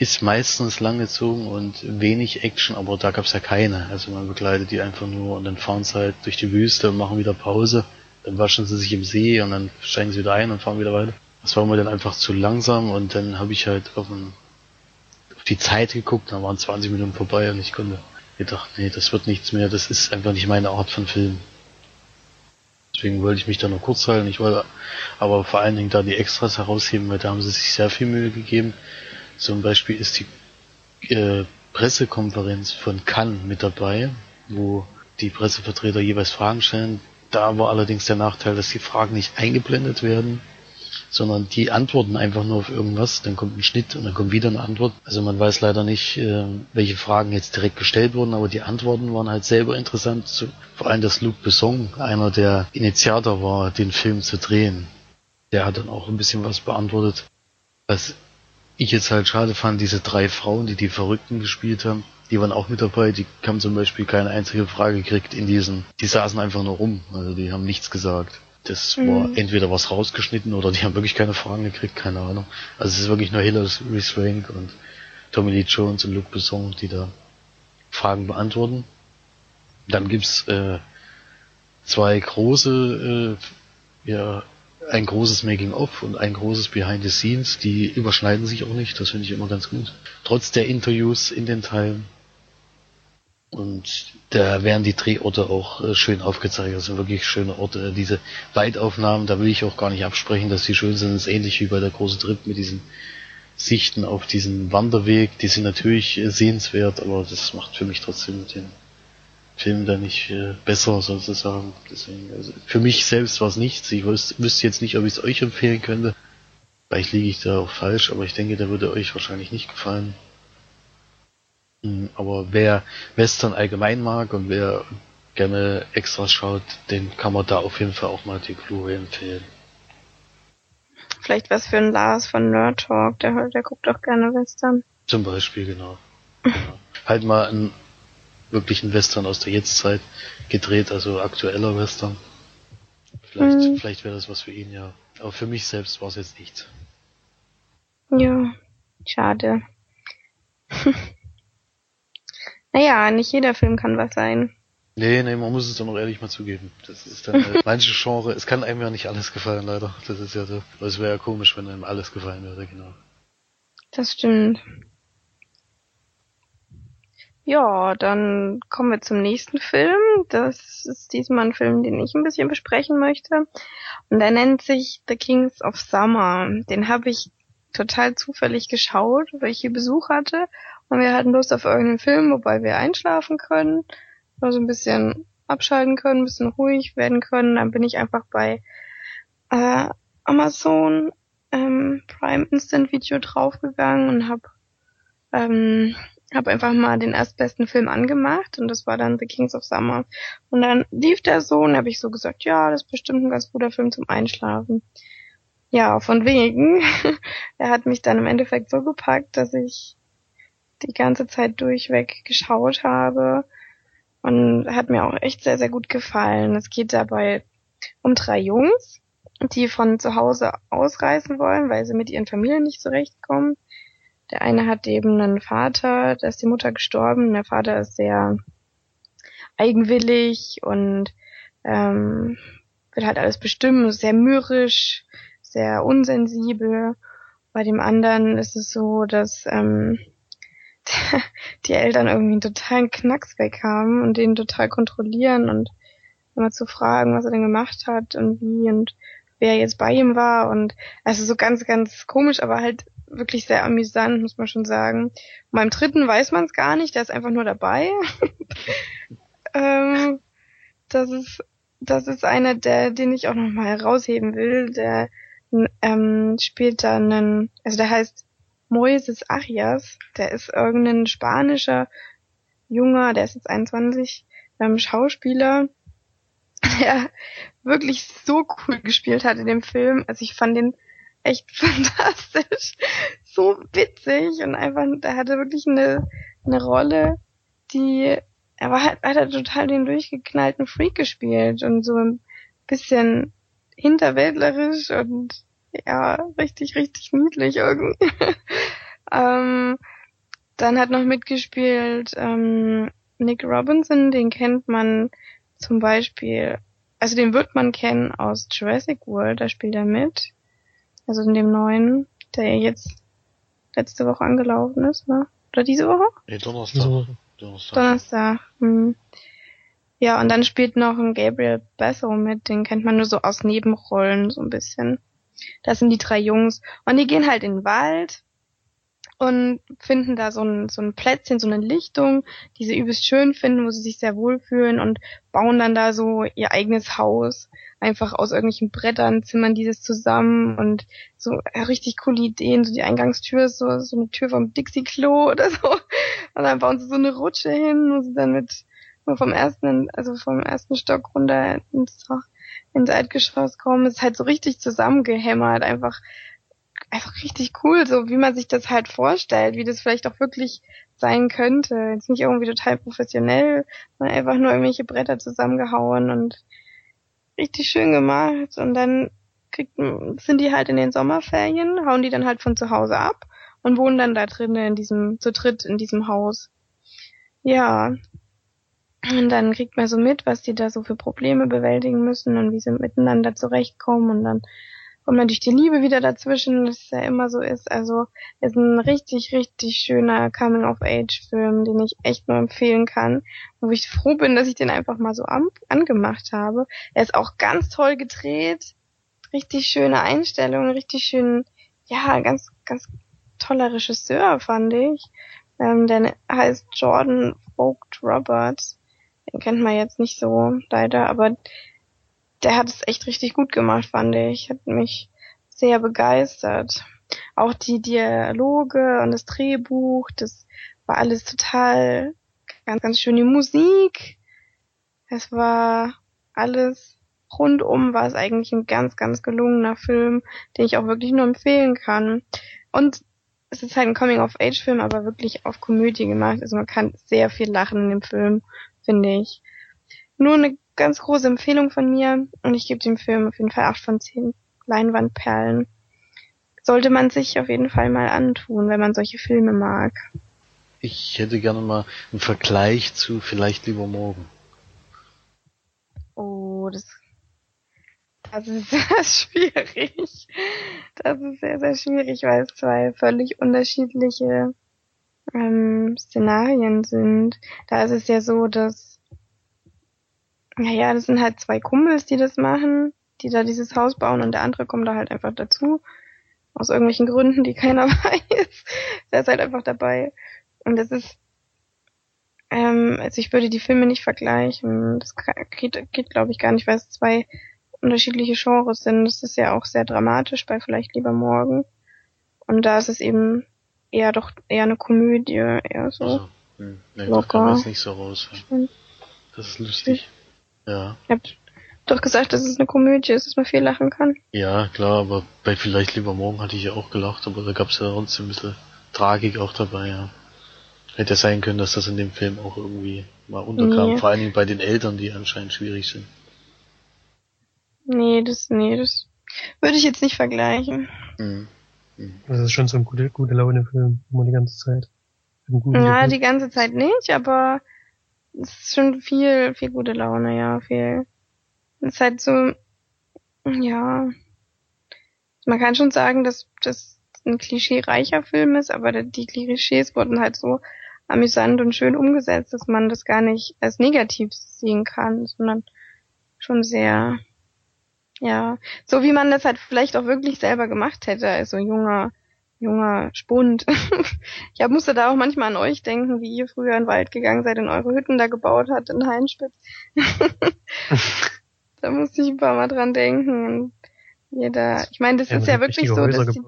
ist meistens langgezogen und wenig Action, aber da gab's ja keine. Also man begleitet die einfach nur und dann fahren sie halt durch die Wüste und machen wieder Pause. Dann waschen sie sich im See und dann steigen sie wieder ein und fahren wieder weiter. Das war mir dann einfach zu langsam und dann habe ich halt auf, ein, auf die Zeit geguckt, dann waren 20 Minuten vorbei und ich konnte gedacht, nee, das wird nichts mehr, das ist einfach nicht meine Art von Film. Deswegen wollte ich mich da noch kurz halten. Ich wollte aber vor allen Dingen da die Extras herausheben, weil da haben sie sich sehr viel Mühe gegeben. Zum Beispiel ist die äh, Pressekonferenz von Cannes mit dabei, wo die Pressevertreter jeweils Fragen stellen. Da war allerdings der Nachteil, dass die Fragen nicht eingeblendet werden, sondern die antworten einfach nur auf irgendwas, dann kommt ein Schnitt und dann kommt wieder eine Antwort. Also man weiß leider nicht, äh, welche Fragen jetzt direkt gestellt wurden, aber die Antworten waren halt selber interessant. Vor allem, dass Luc Besson einer der Initiator war, den Film zu drehen. Der hat dann auch ein bisschen was beantwortet, was ich jetzt halt schade fand, diese drei Frauen, die die Verrückten gespielt haben, die waren auch mit dabei, die haben zum Beispiel keine einzige Frage gekriegt in diesen, die saßen einfach nur rum, also die haben nichts gesagt. Das war entweder was rausgeschnitten oder die haben wirklich keine Fragen gekriegt, keine Ahnung. Also es ist wirklich nur Hilary Swank und Tommy Lee Jones und Luke Besson, die da Fragen beantworten. Dann gibt's äh, zwei große, äh, ja, ein großes Making-of und ein großes Behind the Scenes, die überschneiden sich auch nicht, das finde ich immer ganz gut. Trotz der Interviews in den Teilen. Und da werden die Drehorte auch äh, schön aufgezeigt. Das sind wirklich schöne Orte. Diese Weitaufnahmen, da will ich auch gar nicht absprechen, dass die schön sind. Das ist ähnlich wie bei der große Trip mit diesen Sichten auf diesen Wanderweg. Die sind natürlich äh, sehenswert, aber das macht für mich trotzdem den Film da nicht äh, besser sozusagen. Deswegen, also für mich selbst war es nichts. Ich wüs wüsste jetzt nicht, ob ich es euch empfehlen könnte. Vielleicht liege ich da auch falsch, aber ich denke, der würde euch wahrscheinlich nicht gefallen. Hm, aber wer Western allgemein mag und wer gerne Extras schaut, den kann man da auf jeden Fall auch mal die Blu-ray empfehlen. Vielleicht was für ein Lars von Nerd Talk, der, der guckt auch gerne Western. Zum Beispiel, genau. genau. halt mal ein wirklichen Western aus der Jetztzeit gedreht, also aktueller Western. Vielleicht, hm. vielleicht wäre das was für ihn, ja. Aber für mich selbst war es jetzt nichts. Ja, schade. (laughs) naja, nicht jeder Film kann was sein. Nee, nee, man muss es dann auch ehrlich mal zugeben. Das ist dann halt (laughs) manche Genre, es kann einem ja nicht alles gefallen, leider. Das ist ja so. Es wäre ja komisch, wenn einem alles gefallen würde, genau. Das stimmt. Ja, dann kommen wir zum nächsten Film. Das ist diesmal ein Film, den ich ein bisschen besprechen möchte. Und der nennt sich The Kings of Summer. Den habe ich total zufällig geschaut, weil ich hier Besuch hatte. Und wir hatten Lust auf irgendeinen Film, wobei wir einschlafen können. Also ein bisschen abschalten können, ein bisschen ruhig werden können. Dann bin ich einfach bei äh, Amazon ähm, Prime Instant Video draufgegangen und habe ähm, habe einfach mal den erstbesten Film angemacht und das war dann The Kings of Summer. Und dann lief der so und habe ich so gesagt, ja, das ist bestimmt ein ganz guter Film zum Einschlafen. Ja, von wegen. (laughs) er hat mich dann im Endeffekt so gepackt, dass ich die ganze Zeit durchweg geschaut habe und hat mir auch echt sehr, sehr gut gefallen. Es geht dabei um drei Jungs, die von zu Hause ausreisen wollen, weil sie mit ihren Familien nicht zurechtkommen der eine hat eben einen Vater, da ist die Mutter gestorben. Der Vater ist sehr eigenwillig und ähm, will halt alles bestimmen, sehr mürrisch, sehr unsensibel. Bei dem anderen ist es so, dass ähm, (laughs) die Eltern irgendwie einen totalen Knacks weg haben und den total kontrollieren und immer zu fragen, was er denn gemacht hat und wie und wer jetzt bei ihm war und also so ganz, ganz komisch, aber halt wirklich sehr amüsant, muss man schon sagen. Und beim dritten weiß man es gar nicht, der ist einfach nur dabei. (laughs) ähm, das ist, das ist einer, der, den ich auch nochmal herausheben will, der ähm, spielt da einen, also der heißt Moises Arias, der ist irgendein spanischer Junger, der ist jetzt 21, ähm, Schauspieler, (laughs) der wirklich so cool gespielt hat in dem Film. Also ich fand den echt (laughs) fantastisch, so witzig und einfach, da hatte wirklich eine, eine Rolle, die, er war halt, hat er total den durchgeknallten Freak gespielt und so ein bisschen hinterwäldlerisch und ja, richtig, richtig niedlich irgendwie. (laughs) ähm, dann hat noch mitgespielt ähm, Nick Robinson, den kennt man zum Beispiel, also den wird man kennen aus Jurassic World, da spielt er mit. Also in dem neuen, der jetzt letzte Woche angelaufen ist, ne? Oder diese Woche? Nee, Donnerstag. Donnerstag. Donnerstag. Hm. Ja, und dann spielt noch ein Gabriel Basso mit, den kennt man nur so aus Nebenrollen so ein bisschen. Das sind die drei Jungs. Und die gehen halt in den Wald und finden da so ein, so ein Plätzchen, so eine Lichtung, die sie übelst schön finden, wo sie sich sehr wohlfühlen und bauen dann da so ihr eigenes Haus. Einfach aus irgendwelchen Brettern zimmern dieses zusammen und so richtig coole Ideen. So die Eingangstür ist so, so eine Tür vom Dixie-Klo (laughs) oder so. Und dann bauen sie so eine Rutsche hin, wo sie dann mit vom ersten, also vom ersten Stock runter ins, ins Erdgeschoss kommen. Ist halt so richtig zusammengehämmert, einfach einfach richtig cool, so wie man sich das halt vorstellt, wie das vielleicht auch wirklich sein könnte. Jetzt nicht irgendwie total professionell, sondern einfach nur irgendwelche Bretter zusammengehauen und richtig schön gemacht und dann kriegt, sind die halt in den Sommerferien, hauen die dann halt von zu Hause ab und wohnen dann da drinnen in diesem, zu dritt in diesem Haus. Ja. Und dann kriegt man so mit, was die da so für Probleme bewältigen müssen und wie sie miteinander zurechtkommen und dann kommt natürlich die Liebe wieder dazwischen, das ja immer so ist. Also ist ein richtig, richtig schöner Coming-of-Age-Film, den ich echt nur empfehlen kann. Wo ich froh bin, dass ich den einfach mal so an angemacht habe. Er ist auch ganz toll gedreht, richtig schöne Einstellungen, richtig schön, ja, ganz, ganz toller Regisseur, fand ich. Ähm, der heißt Jordan Vogt Roberts. Den kennt man jetzt nicht so, leider, aber der hat es echt richtig gut gemacht, fand ich. Hat mich sehr begeistert. Auch die Dialoge und das Drehbuch, das war alles total ganz, ganz schön. Die Musik, es war alles rundum war es eigentlich ein ganz, ganz gelungener Film, den ich auch wirklich nur empfehlen kann. Und es ist halt ein Coming-of-Age-Film, aber wirklich auf Komödie gemacht. Also man kann sehr viel lachen in dem Film, finde ich. Nur eine ganz große Empfehlung von mir und ich gebe dem Film auf jeden Fall acht von zehn Leinwandperlen. Sollte man sich auf jeden Fall mal antun, wenn man solche Filme mag. Ich hätte gerne mal einen Vergleich zu Vielleicht lieber morgen. Oh, das, das ist (laughs) sehr schwierig. Das ist sehr, sehr schwierig, weil es zwei völlig unterschiedliche ähm, Szenarien sind. Da ist es ja so, dass naja, das sind halt zwei Kumpels, die das machen, die da dieses Haus bauen und der andere kommt da halt einfach dazu. Aus irgendwelchen Gründen, die keiner (laughs) weiß. der ist halt einfach dabei. Und das ist, ähm, also ich würde die Filme nicht vergleichen. Das geht, geht glaube ich gar nicht, weil es zwei unterschiedliche Genres sind. Das ist ja auch sehr dramatisch bei Vielleicht lieber morgen. Und da ist es eben eher doch eher eine Komödie, eher so. Also, hm, nee, locker. Das nicht so raus. Das ist lustig. Ja. Ihr habt doch gesagt, dass es eine Komödie ist, dass man viel lachen kann. Ja, klar, aber bei Vielleicht lieber morgen hatte ich ja auch gelacht, aber da gab es ja trotzdem ein bisschen Tragik auch dabei, ja. Hätte ja sein können, dass das in dem Film auch irgendwie mal unterkam, nee. vor allen Dingen bei den Eltern, die anscheinend schwierig sind. Nee, das, nee, das würde ich jetzt nicht vergleichen. Mhm. Mhm. Das ist schon so ein gute, gute Laune-Film, immer die ganze Zeit. Ja, die ganze Zeit nicht, aber es ist schon viel, viel gute Laune, ja, viel. Es ist halt so, ja. Man kann schon sagen, dass das ein klischeereicher Film ist, aber die Klischees wurden halt so amüsant und schön umgesetzt, dass man das gar nicht als negativ sehen kann, sondern schon sehr, ja, so wie man das halt vielleicht auch wirklich selber gemacht hätte, als so junger junger Spund. (laughs) ich hab, musste da auch manchmal an euch denken, wie ihr früher in den Wald gegangen seid und eure Hütten da gebaut habt in Heinspitz. (laughs) da musste ich ein paar Mal dran denken. Jeder, ich meine, das ja, ist ja wirklich so, dass die,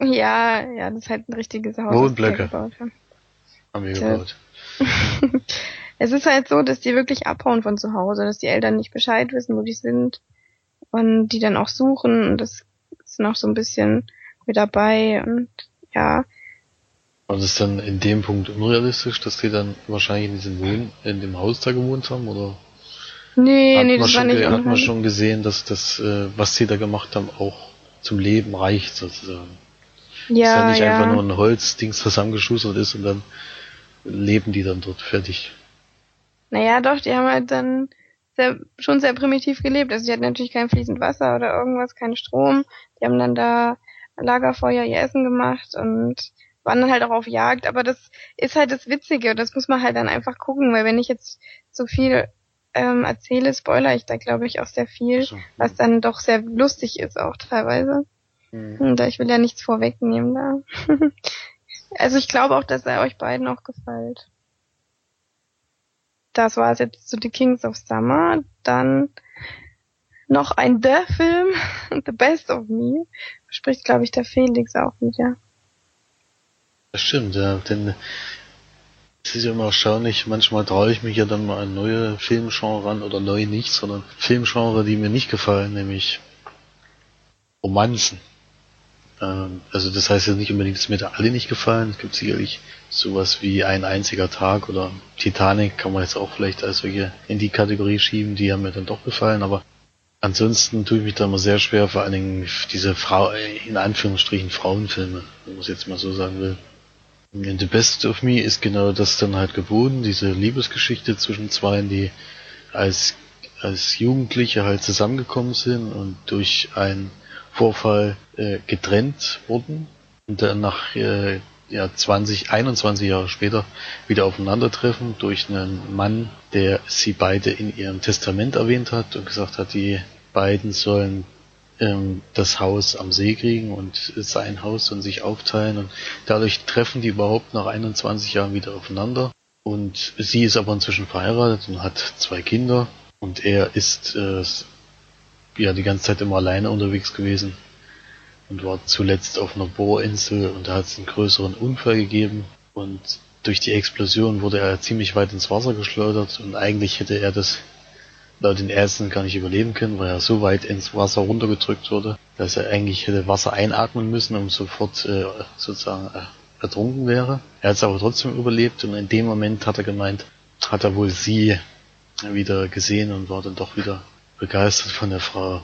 (laughs) ja, ja, das ist halt ein richtiges Haus. Wohnblöcke. Haben wir gebaut. Es ist halt so, dass die wirklich abhauen von zu Hause, dass die Eltern nicht Bescheid wissen, wo die sind und die dann auch suchen und das ist noch so ein bisschen mit dabei und ja. Aber das ist dann in dem Punkt unrealistisch, dass die dann wahrscheinlich in diesem Wohn in dem Haus da gewohnt haben, oder? Nee, hat nee, das war nicht Hat man schon gesehen, dass das, äh, was sie da gemacht haben, auch zum Leben reicht, sozusagen. Ja, ist ja nicht ja. einfach nur ein Holzdings zusammengeschustert ist und dann leben die dann dort fertig. Naja, doch, die haben halt dann sehr, schon sehr primitiv gelebt. Also die hatten natürlich kein fließend Wasser oder irgendwas, keinen Strom. Die haben dann da Lagerfeuer ihr Essen gemacht und waren dann halt auch auf Jagd. Aber das ist halt das Witzige. Das muss man halt dann einfach gucken, weil wenn ich jetzt so viel ähm, erzähle, spoiler ich da glaube ich auch sehr viel, so. was dann doch sehr lustig ist auch teilweise. Mhm. Und ich will ja nichts vorwegnehmen da. (laughs) also ich glaube auch, dass er euch beiden auch gefällt. Das war es jetzt zu The Kings of Summer. Dann noch ein The-Film, (laughs) The Best of Me, spricht, glaube ich, der Felix auch wieder. Das stimmt, ja, denn es ist ja immer erstaunlich, manchmal traue ich mich ja dann mal an neue Filmgenre ran, oder neu nicht, sondern Filmgenre, die mir nicht gefallen, nämlich Romanzen. Ähm, also das heißt ja nicht unbedingt, dass mir da alle nicht gefallen. Es gibt sicherlich sowas wie ein einziger Tag oder Titanic kann man jetzt auch vielleicht als solche in die Kategorie schieben, die haben mir dann doch gefallen, aber ansonsten tue ich mich da immer sehr schwer, vor allen Dingen diese Frau, in Anführungsstrichen Frauenfilme, wenn man es jetzt mal so sagen will. In The Best of Me ist genau das dann halt geboten, diese Liebesgeschichte zwischen zwei, die als, als Jugendliche halt zusammengekommen sind und durch einen Vorfall äh, getrennt wurden und dann nach äh, ja, 20, 21 Jahre später wieder aufeinandertreffen durch einen Mann, der sie beide in ihrem Testament erwähnt hat und gesagt hat, die beiden sollen ähm, das Haus am See kriegen und sein Haus und sich aufteilen. Und dadurch treffen die überhaupt nach 21 Jahren wieder aufeinander. Und sie ist aber inzwischen verheiratet und hat zwei Kinder. Und er ist äh, ja die ganze Zeit immer alleine unterwegs gewesen und war zuletzt auf einer Bohrinsel und da hat es einen größeren Unfall gegeben und durch die Explosion wurde er ziemlich weit ins Wasser geschleudert und eigentlich hätte er das laut den Ärzten gar nicht überleben können, weil er so weit ins Wasser runtergedrückt wurde, dass er eigentlich hätte Wasser einatmen müssen, um sofort äh, sozusagen äh, ertrunken wäre. Er hat es aber trotzdem überlebt und in dem Moment hat er gemeint, hat er wohl sie wieder gesehen und war dann doch wieder begeistert von der Frau.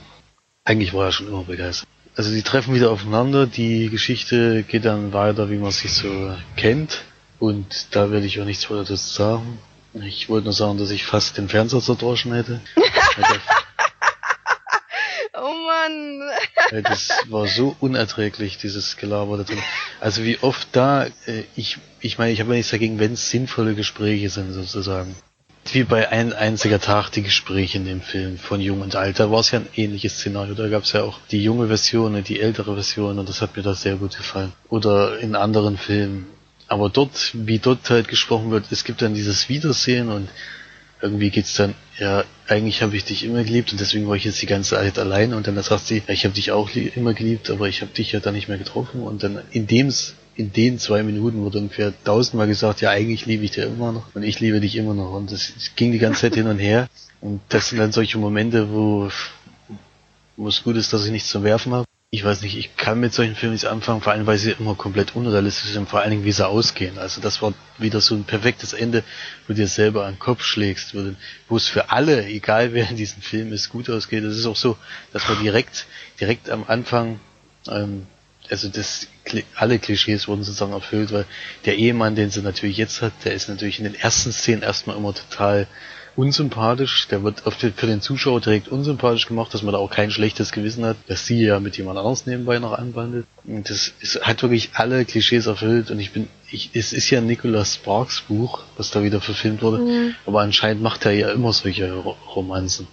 Eigentlich war er schon immer begeistert. Also die treffen wieder aufeinander, die Geschichte geht dann weiter, wie man sich so kennt. Und da werde ich auch nichts weiter dazu sagen. Ich wollte nur sagen, dass ich fast den Fernseher zerdroschen hätte. (laughs) oh Mann. das war so unerträglich, dieses Gelaber da drin. Also wie oft da, äh, ich, ich meine, ich habe ja nichts dagegen, wenn es sinnvolle Gespräche sind sozusagen wie bei ein einziger Tag die Gespräche in dem Film von Jung und Alt. Da war es ja ein ähnliches Szenario. Da gab es ja auch die junge Version und die ältere Version und das hat mir da sehr gut gefallen. Oder in anderen Filmen. Aber dort, wie dort halt gesprochen wird, es gibt dann dieses Wiedersehen und irgendwie geht's dann, ja, eigentlich habe ich dich immer geliebt und deswegen war ich jetzt die ganze Zeit allein und dann sagt sie, ja, ich habe dich auch immer geliebt, aber ich habe dich ja dann nicht mehr getroffen und dann in dem in den zwei Minuten wurde ungefähr tausendmal gesagt, ja eigentlich liebe ich dich immer noch und ich liebe dich immer noch. Und das ging die ganze Zeit hin und her. Und das sind dann solche Momente, wo, wo es gut ist, dass ich nichts zu werfen habe. Ich weiß nicht, ich kann mit solchen Filmen nicht anfangen, vor allem weil sie immer komplett unrealistisch sind, vor allen Dingen wie sie ausgehen. Also das war wieder so ein perfektes Ende, wo du dir selber an den Kopf schlägst, wo, wo es für alle, egal wer in diesem Film ist, gut ausgeht. Es ist auch so, dass man direkt, direkt am Anfang ähm, also das alle Klischees wurden sozusagen erfüllt, weil der Ehemann, den sie natürlich jetzt hat, der ist natürlich in den ersten Szenen erstmal immer total unsympathisch. Der wird oft für den Zuschauer direkt unsympathisch gemacht, dass man da auch kein schlechtes Gewissen hat, dass sie ja mit jemand anderes nebenbei noch anbandelt. Und das ist, hat wirklich alle Klischees erfüllt und ich bin, ich, es ist ja Nicholas Sparks Buch, was da wieder verfilmt wurde, mhm. aber anscheinend macht er ja immer solche Romanzen.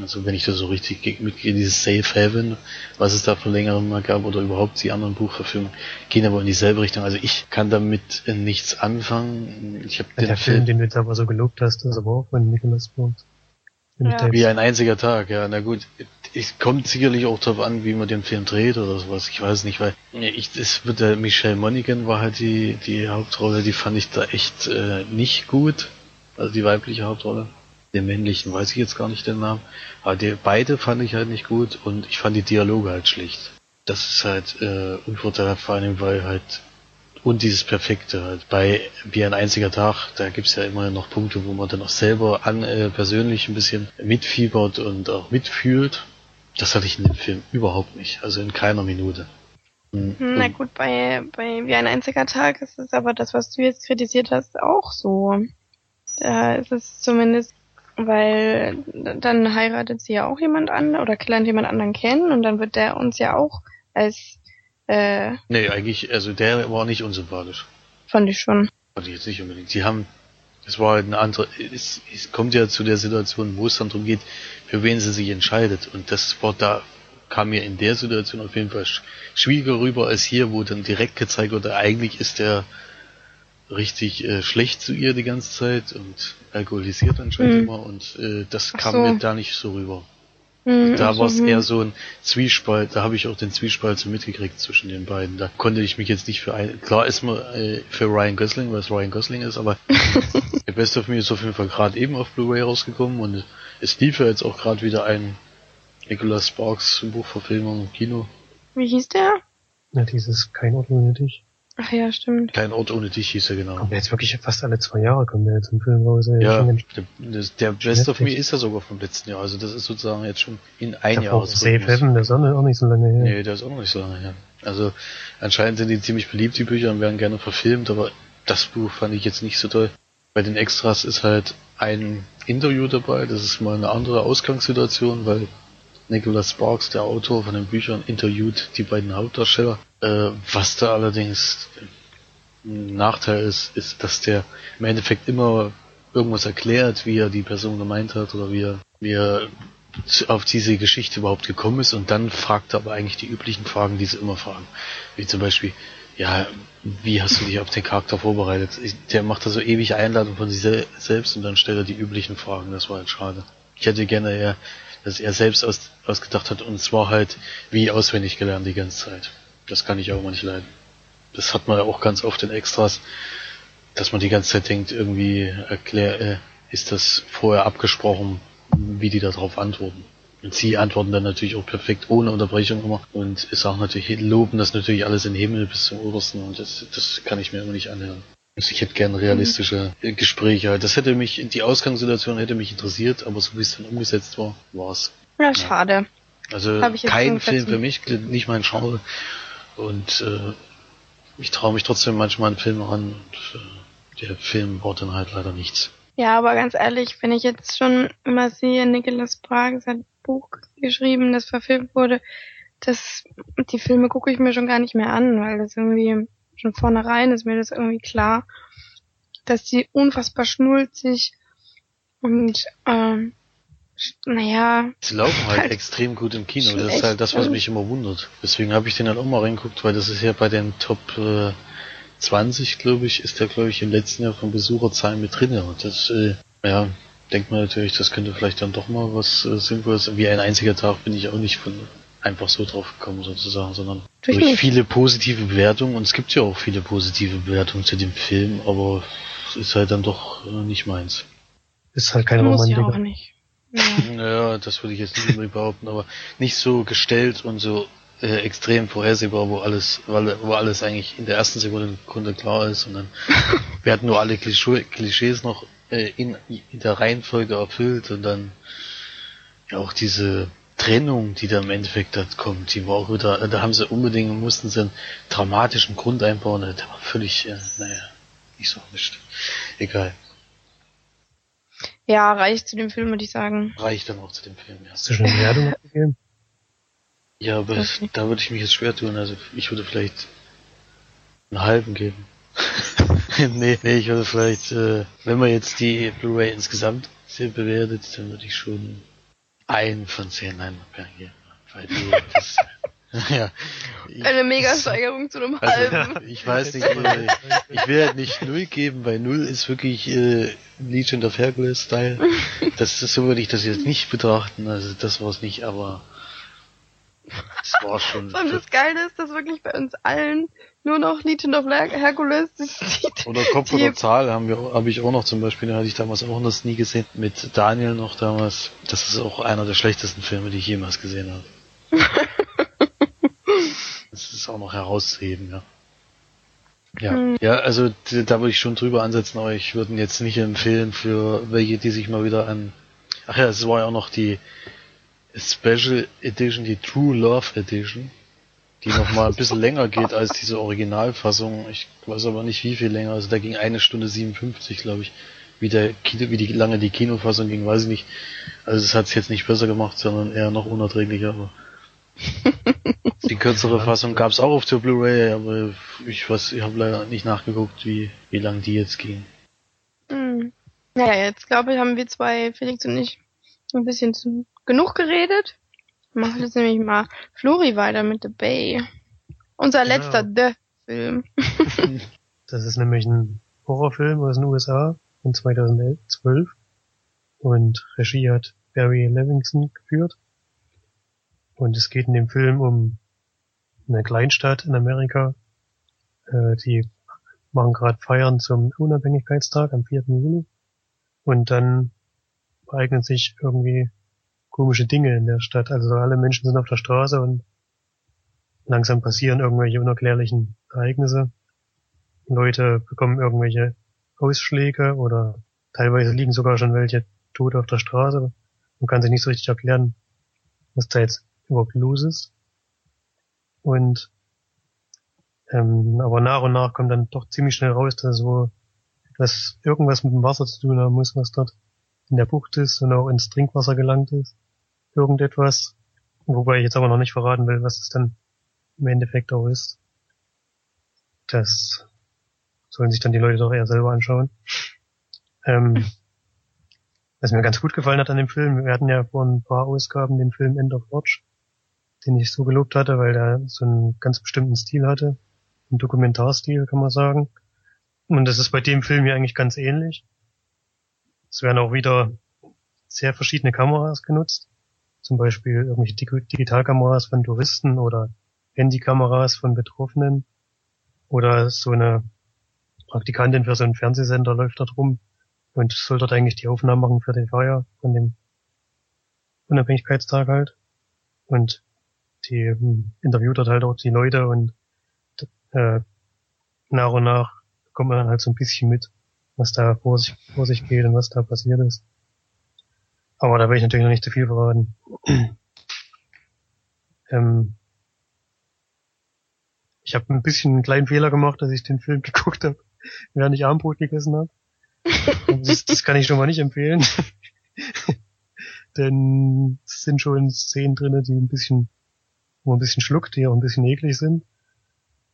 Also wenn ich das so richtig mitgehe, dieses Safe Haven, was es da vor längerem mal gab, oder überhaupt die anderen Buchverfilmungen, gehen aber in dieselbe Richtung. Also ich kann damit nichts anfangen. Ich habe ja, den der Film, den du jetzt aber so gelobt hast, ist aber auch von Nicholas Sparks. Ja. Wie ein einziger Tag, ja, na gut. Es kommt sicherlich auch darauf an, wie man den Film dreht oder sowas. Ich weiß nicht, weil ich, es wird der Michelle Monaghan war halt die, die Hauptrolle, die fand ich da echt äh, nicht gut. Also die weibliche Hauptrolle. Den männlichen weiß ich jetzt gar nicht den Namen. Aber die beide fand ich halt nicht gut und ich fand die Dialoge halt schlicht. Das ist halt äh, unvorteilhaft, vor allem weil halt und dieses Perfekte halt. Bei Wie ein einziger Tag, da gibt's ja immer noch Punkte, wo man dann auch selber an äh, persönlich ein bisschen mitfiebert und auch mitfühlt. Das hatte ich in dem Film überhaupt nicht, also in keiner Minute. Mhm. Na gut, bei, bei Wie ein einziger Tag ist es aber das, was du jetzt kritisiert hast, auch so. Da ist es zumindest weil dann heiratet sie ja auch jemand an oder lernt jemand anderen kennen und dann wird der uns ja auch als äh, Nee, eigentlich, also der war nicht unsympathisch. Fand ich schon. Fand ich jetzt nicht unbedingt. Sie haben, es war halt eine andere, es, es kommt ja zu der Situation, wo es dann darum geht, für wen sie sich entscheidet. Und das war da, kam mir in der Situation auf jeden Fall schwieriger rüber als hier, wo dann direkt gezeigt wurde, eigentlich ist der richtig äh, schlecht zu ihr die ganze Zeit und alkoholisiert anscheinend mhm. immer und äh, das kam so. mir da nicht so rüber. Mhm, da war es mhm. eher so ein Zwiespalt, da habe ich auch den Zwiespalt so mitgekriegt zwischen den beiden. Da konnte ich mich jetzt nicht für ein. Klar ist man äh, für Ryan Gosling, weil es Ryan Gosling ist, aber (laughs) der Best of Me ist auf jeden Fall gerade eben auf Blu-ray rausgekommen und es lief ja jetzt auch gerade wieder ein Nicholas Sparks Buchverfilmung im Kino. Wie hieß der? Ja, dieses Kein Ort ohne dich. Ach ja, stimmt. Kein Ort ohne dich hieß er genau. Kommt jetzt wirklich fast alle zwei Jahre kommt der jetzt ein Film raus. ey. Ja, der, der Best of Me ist ja sogar vom letzten Jahr. Also das ist sozusagen jetzt schon in ein Jahr. Safe Heaven, der Sonne auch nicht so lange her. Nee, der ist auch noch nicht so lange her. Also anscheinend sind die ziemlich beliebt, die Bücher, und werden gerne verfilmt, aber das Buch fand ich jetzt nicht so toll. Bei den Extras ist halt ein Interview dabei, das ist mal eine andere Ausgangssituation, weil Nicholas Sparks, der Autor von den Büchern, interviewt die beiden Hauptdarsteller. Äh, was da allerdings ein Nachteil ist, ist, dass der im Endeffekt immer irgendwas erklärt, wie er die Person gemeint hat oder wie er, wie er auf diese Geschichte überhaupt gekommen ist und dann fragt er aber eigentlich die üblichen Fragen, die sie immer fragen. Wie zum Beispiel, ja, wie hast du dich auf den Charakter vorbereitet? Der macht da so ewig Einladung von sich sel selbst und dann stellt er die üblichen Fragen, das war halt schade. Ich hätte gerne eher, dass er selbst aus, ausgedacht hat und es war halt wie auswendig gelernt die ganze Zeit. Das kann ich auch mal nicht leiden. Das hat man ja auch ganz oft in Extras, dass man die ganze Zeit denkt, irgendwie erklär, äh, ist das vorher abgesprochen, wie die darauf antworten. Und sie antworten dann natürlich auch perfekt, ohne Unterbrechung immer. Und ist auch natürlich, loben das natürlich alles in den Himmel bis zum Obersten. Und das, das kann ich mir immer nicht anhören. Also ich hätte gern realistische äh, Gespräche. Das hätte mich, die Ausgangssituation hätte mich interessiert, aber so wie es dann umgesetzt war, war's. Ja, schade. Also kein Film für mich, nicht mein Genre. Und äh, ich traue mich trotzdem manchmal einen Film ran. Und, äh, der Film baut dann halt leider nichts. Ja, aber ganz ehrlich, wenn ich jetzt schon immer sehe, Nicholas Sparks hat ein Buch geschrieben, das verfilmt wurde, das, die Filme gucke ich mir schon gar nicht mehr an, weil das irgendwie schon vornherein ist mir das irgendwie klar, dass die unfassbar schnulzig und ähm, naja, Sie laufen halt Halt extrem gut im Kino. Das ist halt das, was mich immer wundert. Deswegen habe ich den halt auch mal reingeguckt, weil das ist ja bei den Top äh, 20, glaube ich, ist der, glaube ich, im letzten Jahr von Besucherzahlen mit drin. Und das, äh, ja, denkt man natürlich, das könnte vielleicht dann doch mal was äh, Sinnvolles. Wie ein einziger Tag bin ich auch nicht von einfach so drauf gekommen sozusagen, sondern Durch durch viele positive Bewertungen. Und es gibt ja auch viele positive Bewertungen zu dem Film, aber es ist halt dann doch äh, nicht meins. Ist halt kein muss ja auch nicht. Ja. (laughs) Naja, das würde ich jetzt nicht unbedingt behaupten, aber nicht so gestellt und so äh, extrem vorhersehbar, wo alles, weil, wo alles eigentlich in der ersten Sekunde klar ist und dann (laughs) werden nur alle Klischee, Klischees noch äh, in, in der Reihenfolge erfüllt und dann ja auch diese Trennung, die da im Endeffekt da kommt, die war auch wieder, da haben sie unbedingt, mussten sie einen dramatischen Grund einbauen, der war völlig, äh, naja, nicht so nicht. Egal. ja, reicht zu dem Film, würde ich sagen. Reicht dann auch zu dem Film, ja. Hast du schon eine Wertung (laughs) abgegeben? Ja, aber Okay. da würde ich mich jetzt schwer tun. Also ich würde vielleicht einen halben geben. (laughs) nee, nee, ich würde vielleicht, äh, wenn man jetzt die Blu-ray insgesamt sehr bewertet, dann würde ich schon ein von zehn Leinwandperlen geben. Weil das, (laughs) ja. Ich, Eine Mega-Steigerung zu einem also, halben. ich weiß nicht, äh, ich will halt nicht null geben, weil null ist wirklich äh, Legend of Hercules Style. (laughs) Das ist so würde ich das jetzt nicht betrachten. Also das war es nicht, aber es war schon. Und das Geile ist, dass wirklich bei uns allen nur noch Legion of Her- Hercules das sieht. Oder Kopf oder Zahl haben wir, habe ich auch noch zum Beispiel, den hatte ich damals auch noch nie gesehen, mit Daniel noch damals. Das ist auch einer der schlechtesten Filme, die ich jemals gesehen habe. (laughs) das ist auch noch herauszuheben, ja. Ja, Hm. ja, also da würde ich schon drüber ansetzen, aber ich würde ihn jetzt nicht empfehlen für welche, die sich mal wieder an. Ach ja, es war ja auch noch die Special Edition, die True Love Edition, die noch mal ein bisschen länger geht als diese Originalfassung. Ich weiß aber nicht wie viel länger. Also da ging eine Stunde 57, glaube ich. Wie der Kino, wie die lange die Kinofassung ging, weiß ich nicht. Also das hat es jetzt nicht besser gemacht, sondern eher noch unerträglicher. Aber (laughs) die kürzere Fassung gab es auch auf der Blu-ray, aber ich weiß, ich habe leider nicht nachgeguckt, wie wie lang die jetzt ging. Hm. Naja, jetzt glaube ich, haben wir zwei, Felix und ich, ein bisschen zu, genug geredet. Machen jetzt nämlich mal Flori weiter mit The Bay. Unser Genau. letzter The-Film. (laughs) Das ist nämlich ein Horrorfilm aus den USA von 2012 und Regie hat Barry Levinson geführt. Und es geht in dem Film um eine Kleinstadt in Amerika. Äh, die machen gerade Feiern zum Unabhängigkeitstag am 4. Juli. Und dann ereignen sich irgendwie komische Dinge in der Stadt. Also alle Menschen sind auf der Straße und langsam passieren irgendwelche unerklärlichen Ereignisse. Leute bekommen irgendwelche Ausschläge oder teilweise liegen sogar schon welche tot auf der Straße. Man kann sich nicht so richtig erklären, was da jetzt überhaupt los ist. Und ähm, aber nach und nach kommt dann doch ziemlich schnell raus, dass so etwas irgendwas mit dem Wasser zu tun haben muss, was dort in der Bucht ist und auch ins Trinkwasser gelangt ist. Irgendetwas. Wobei ich jetzt aber noch nicht verraten will, was es dann im Endeffekt auch ist. Das sollen sich dann die Leute doch eher selber anschauen. Ähm, (laughs) was mir ganz gut gefallen hat an dem Film, wir hatten ja vor ein paar Ausgaben den Film End of Watch, den ich so gelobt hatte, weil der so einen ganz bestimmten Stil hatte. Einen Dokumentarstil, kann man sagen. Und das ist bei dem Film hier eigentlich ganz ähnlich. Es werden auch wieder sehr verschiedene Kameras genutzt. Zum Beispiel irgendwelche Digitalkameras von Touristen oder Handykameras von Betroffenen. Oder so eine Praktikantin für so einen Fernsehsender läuft dort rum und soll dort eigentlich die Aufnahmen machen für den Feier von dem Unabhängigkeitstag halt. Und die ähm, interviewt dort halt auch die Leute und äh, nach und nach kommt man dann halt so ein bisschen mit, was da vor sich, vor sich geht und was da passiert ist. Aber da will ich natürlich noch nicht zu viel verraten. (clears throat) ähm, ich habe ein bisschen einen kleinen Fehler gemacht, dass ich den Film (laughs) geguckt habe, während ich Armbrot gegessen habe. Das, das kann ich schon mal nicht empfehlen. (laughs) Denn es sind schon Szenen drinne, die ein bisschen, wo ein bisschen schluckt, die auch ein bisschen eklig sind.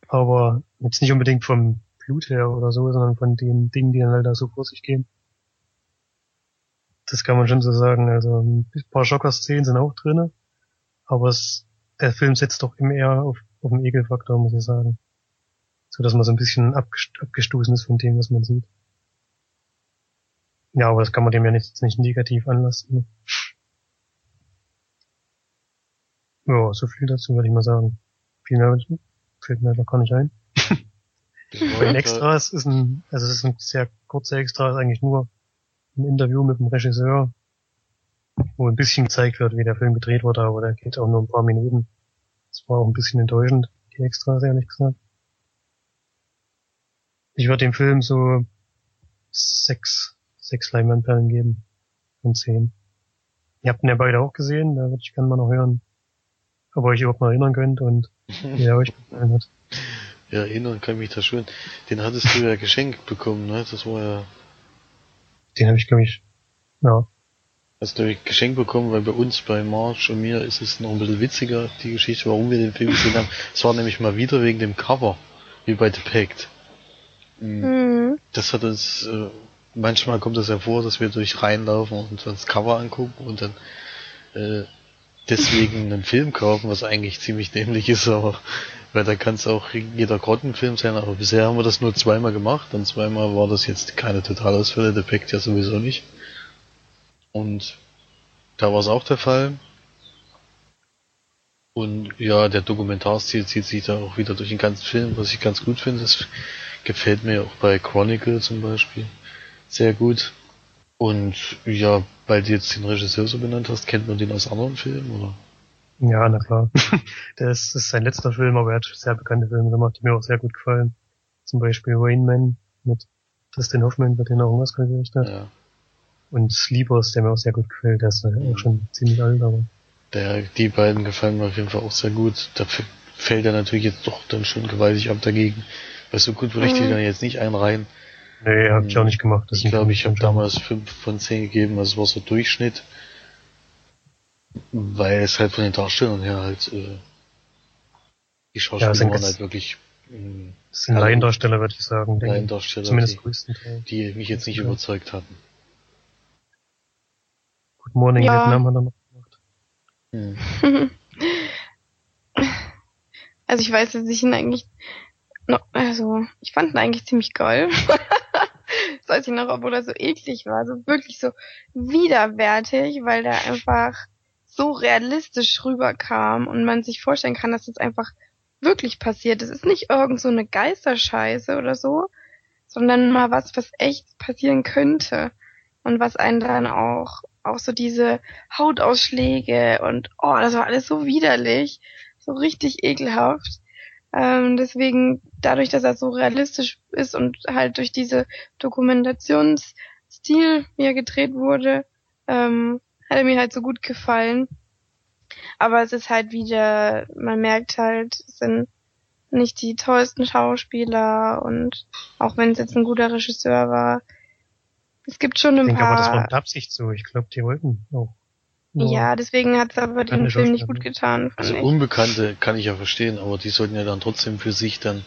Aber jetzt nicht unbedingt vom Blut her oder so, sondern von den Dingen, die dann halt da so vor sich gehen. Das kann man schon so sagen. Also ein paar Schocker-Szenen sind auch drinne, aber es, der Film setzt doch immer eher auf, auf den Ekelfaktor, muss ich sagen. So dass man so ein bisschen abgestoßen ist von dem, was man sieht. Ja, aber das kann man dem ja nicht, nicht negativ anlassen. Ne? Ja, so viel dazu würde ich mal sagen. Viel mehr fällt mir noch gar nicht ein. (laughs) Bei den Extras ist ein, also es ist ein sehr kurzer Extra, ist eigentlich nur ein Interview mit dem Regisseur, wo ein bisschen gezeigt wird, wie der Film gedreht wurde, aber der geht auch nur ein paar Minuten. Das war auch ein bisschen enttäuschend, die Extras, ehrlich gesagt. Ich würde dem Film so sechs, sechs Leinwandperlen geben. Von zehn. Ihr habt ihn ja beide auch gesehen, da würde ich gerne mal noch hören, ob ihr euch überhaupt noch erinnern könnt und (laughs) wie er euch gefallen hat. Ja, erinnern kann mich da schon. Den hattest du ja geschenkt bekommen, ne? Das war ja. Den habe ich, glaube ich, ja. Hast du geschenkt bekommen, weil bei uns, bei March und mir ist es noch ein bisschen witziger, die Geschichte, warum wir den Film gesehen haben. Es war nämlich mal wieder wegen dem Cover, wie bei The Pact. Mhm. Das hat uns, äh, manchmal kommt es ja vor, dass wir durch reinlaufen und uns das Cover angucken und dann äh, deswegen einen Film kaufen, was eigentlich ziemlich dämlich ist, aber weil da kann es auch jeder Grottenfilm sein, aber bisher haben wir das nur zweimal gemacht und zweimal war das jetzt keine Totalausfälle, der Pact ja sowieso nicht. Und da war es auch der Fall. Und ja, der Dokumentarstil zieht sich da auch wieder durch den ganzen Film, was ich ganz gut finde. Das gefällt mir auch bei Chronicle zum Beispiel sehr gut. Und ja, weil du jetzt den Regisseur so benannt hast, kennt man den aus anderen Filmen, oder? Ja, na klar. (laughs) das ist sein letzter Film, aber er hat sehr bekannte Filme gemacht, die mir auch sehr gut gefallen. Zum Beispiel Rain Man mit Dustin Hoffman, wird den auch irgendwas gekriegt hat. Ja. Und Sleepers, der mir auch sehr gut gefällt, der ist ja auch schon ziemlich alt, aber. Der, die beiden gefallen mir auf jeden Fall auch sehr gut. Da fällt er natürlich jetzt doch dann schon gewaltig ab dagegen. Weil so gut würde ich die mhm. dann jetzt nicht einreihen. Nee, hab ich auch nicht gemacht. Das ich glaube, ich habe damals 5 von 10 gegeben, also war so Durchschnitt. Weil es halt von den Darstellern her halt äh, die Schauspieler ja, waren halt wirklich äh, das sind Laiendarsteller, würde ich sagen. Laiendarsteller, zumindest die, größtenteils. Die mich jetzt nicht ja. überzeugt hatten. Good Morning ja. Vietnam hat er noch gemacht. Hm. also ich weiß, dass ich ihn eigentlich noch, also ich fand ihn eigentlich ziemlich geil. (laughs) das weiß ich noch, obwohl er so eklig war, so wirklich so widerwärtig, weil der einfach so realistisch rüberkam und man sich vorstellen kann, dass das einfach wirklich passiert. Es ist nicht irgend so eine Geisterscheiße oder so, sondern mal was, was echt passieren könnte und was einen dann auch auch so diese Hautausschläge und oh, das war alles so widerlich. so richtig ekelhaft. Ähm, deswegen, dadurch, dass er so realistisch ist und halt durch diese Dokumentationsstil, wie er gedreht wurde, ähm, hat er mir halt so gut gefallen. Aber es ist halt wieder, man merkt halt, es sind nicht die tollsten Schauspieler und auch wenn es jetzt ein guter Regisseur war, es gibt schon ein ich denke paar. aber, das war mit Absicht so. Ich glaube, die wollten auch. nur- ja, deswegen hat es aber den Film nicht gut getan, Also ich. Unbekannte kann ich ja verstehen, aber die sollten ja dann trotzdem für sich dann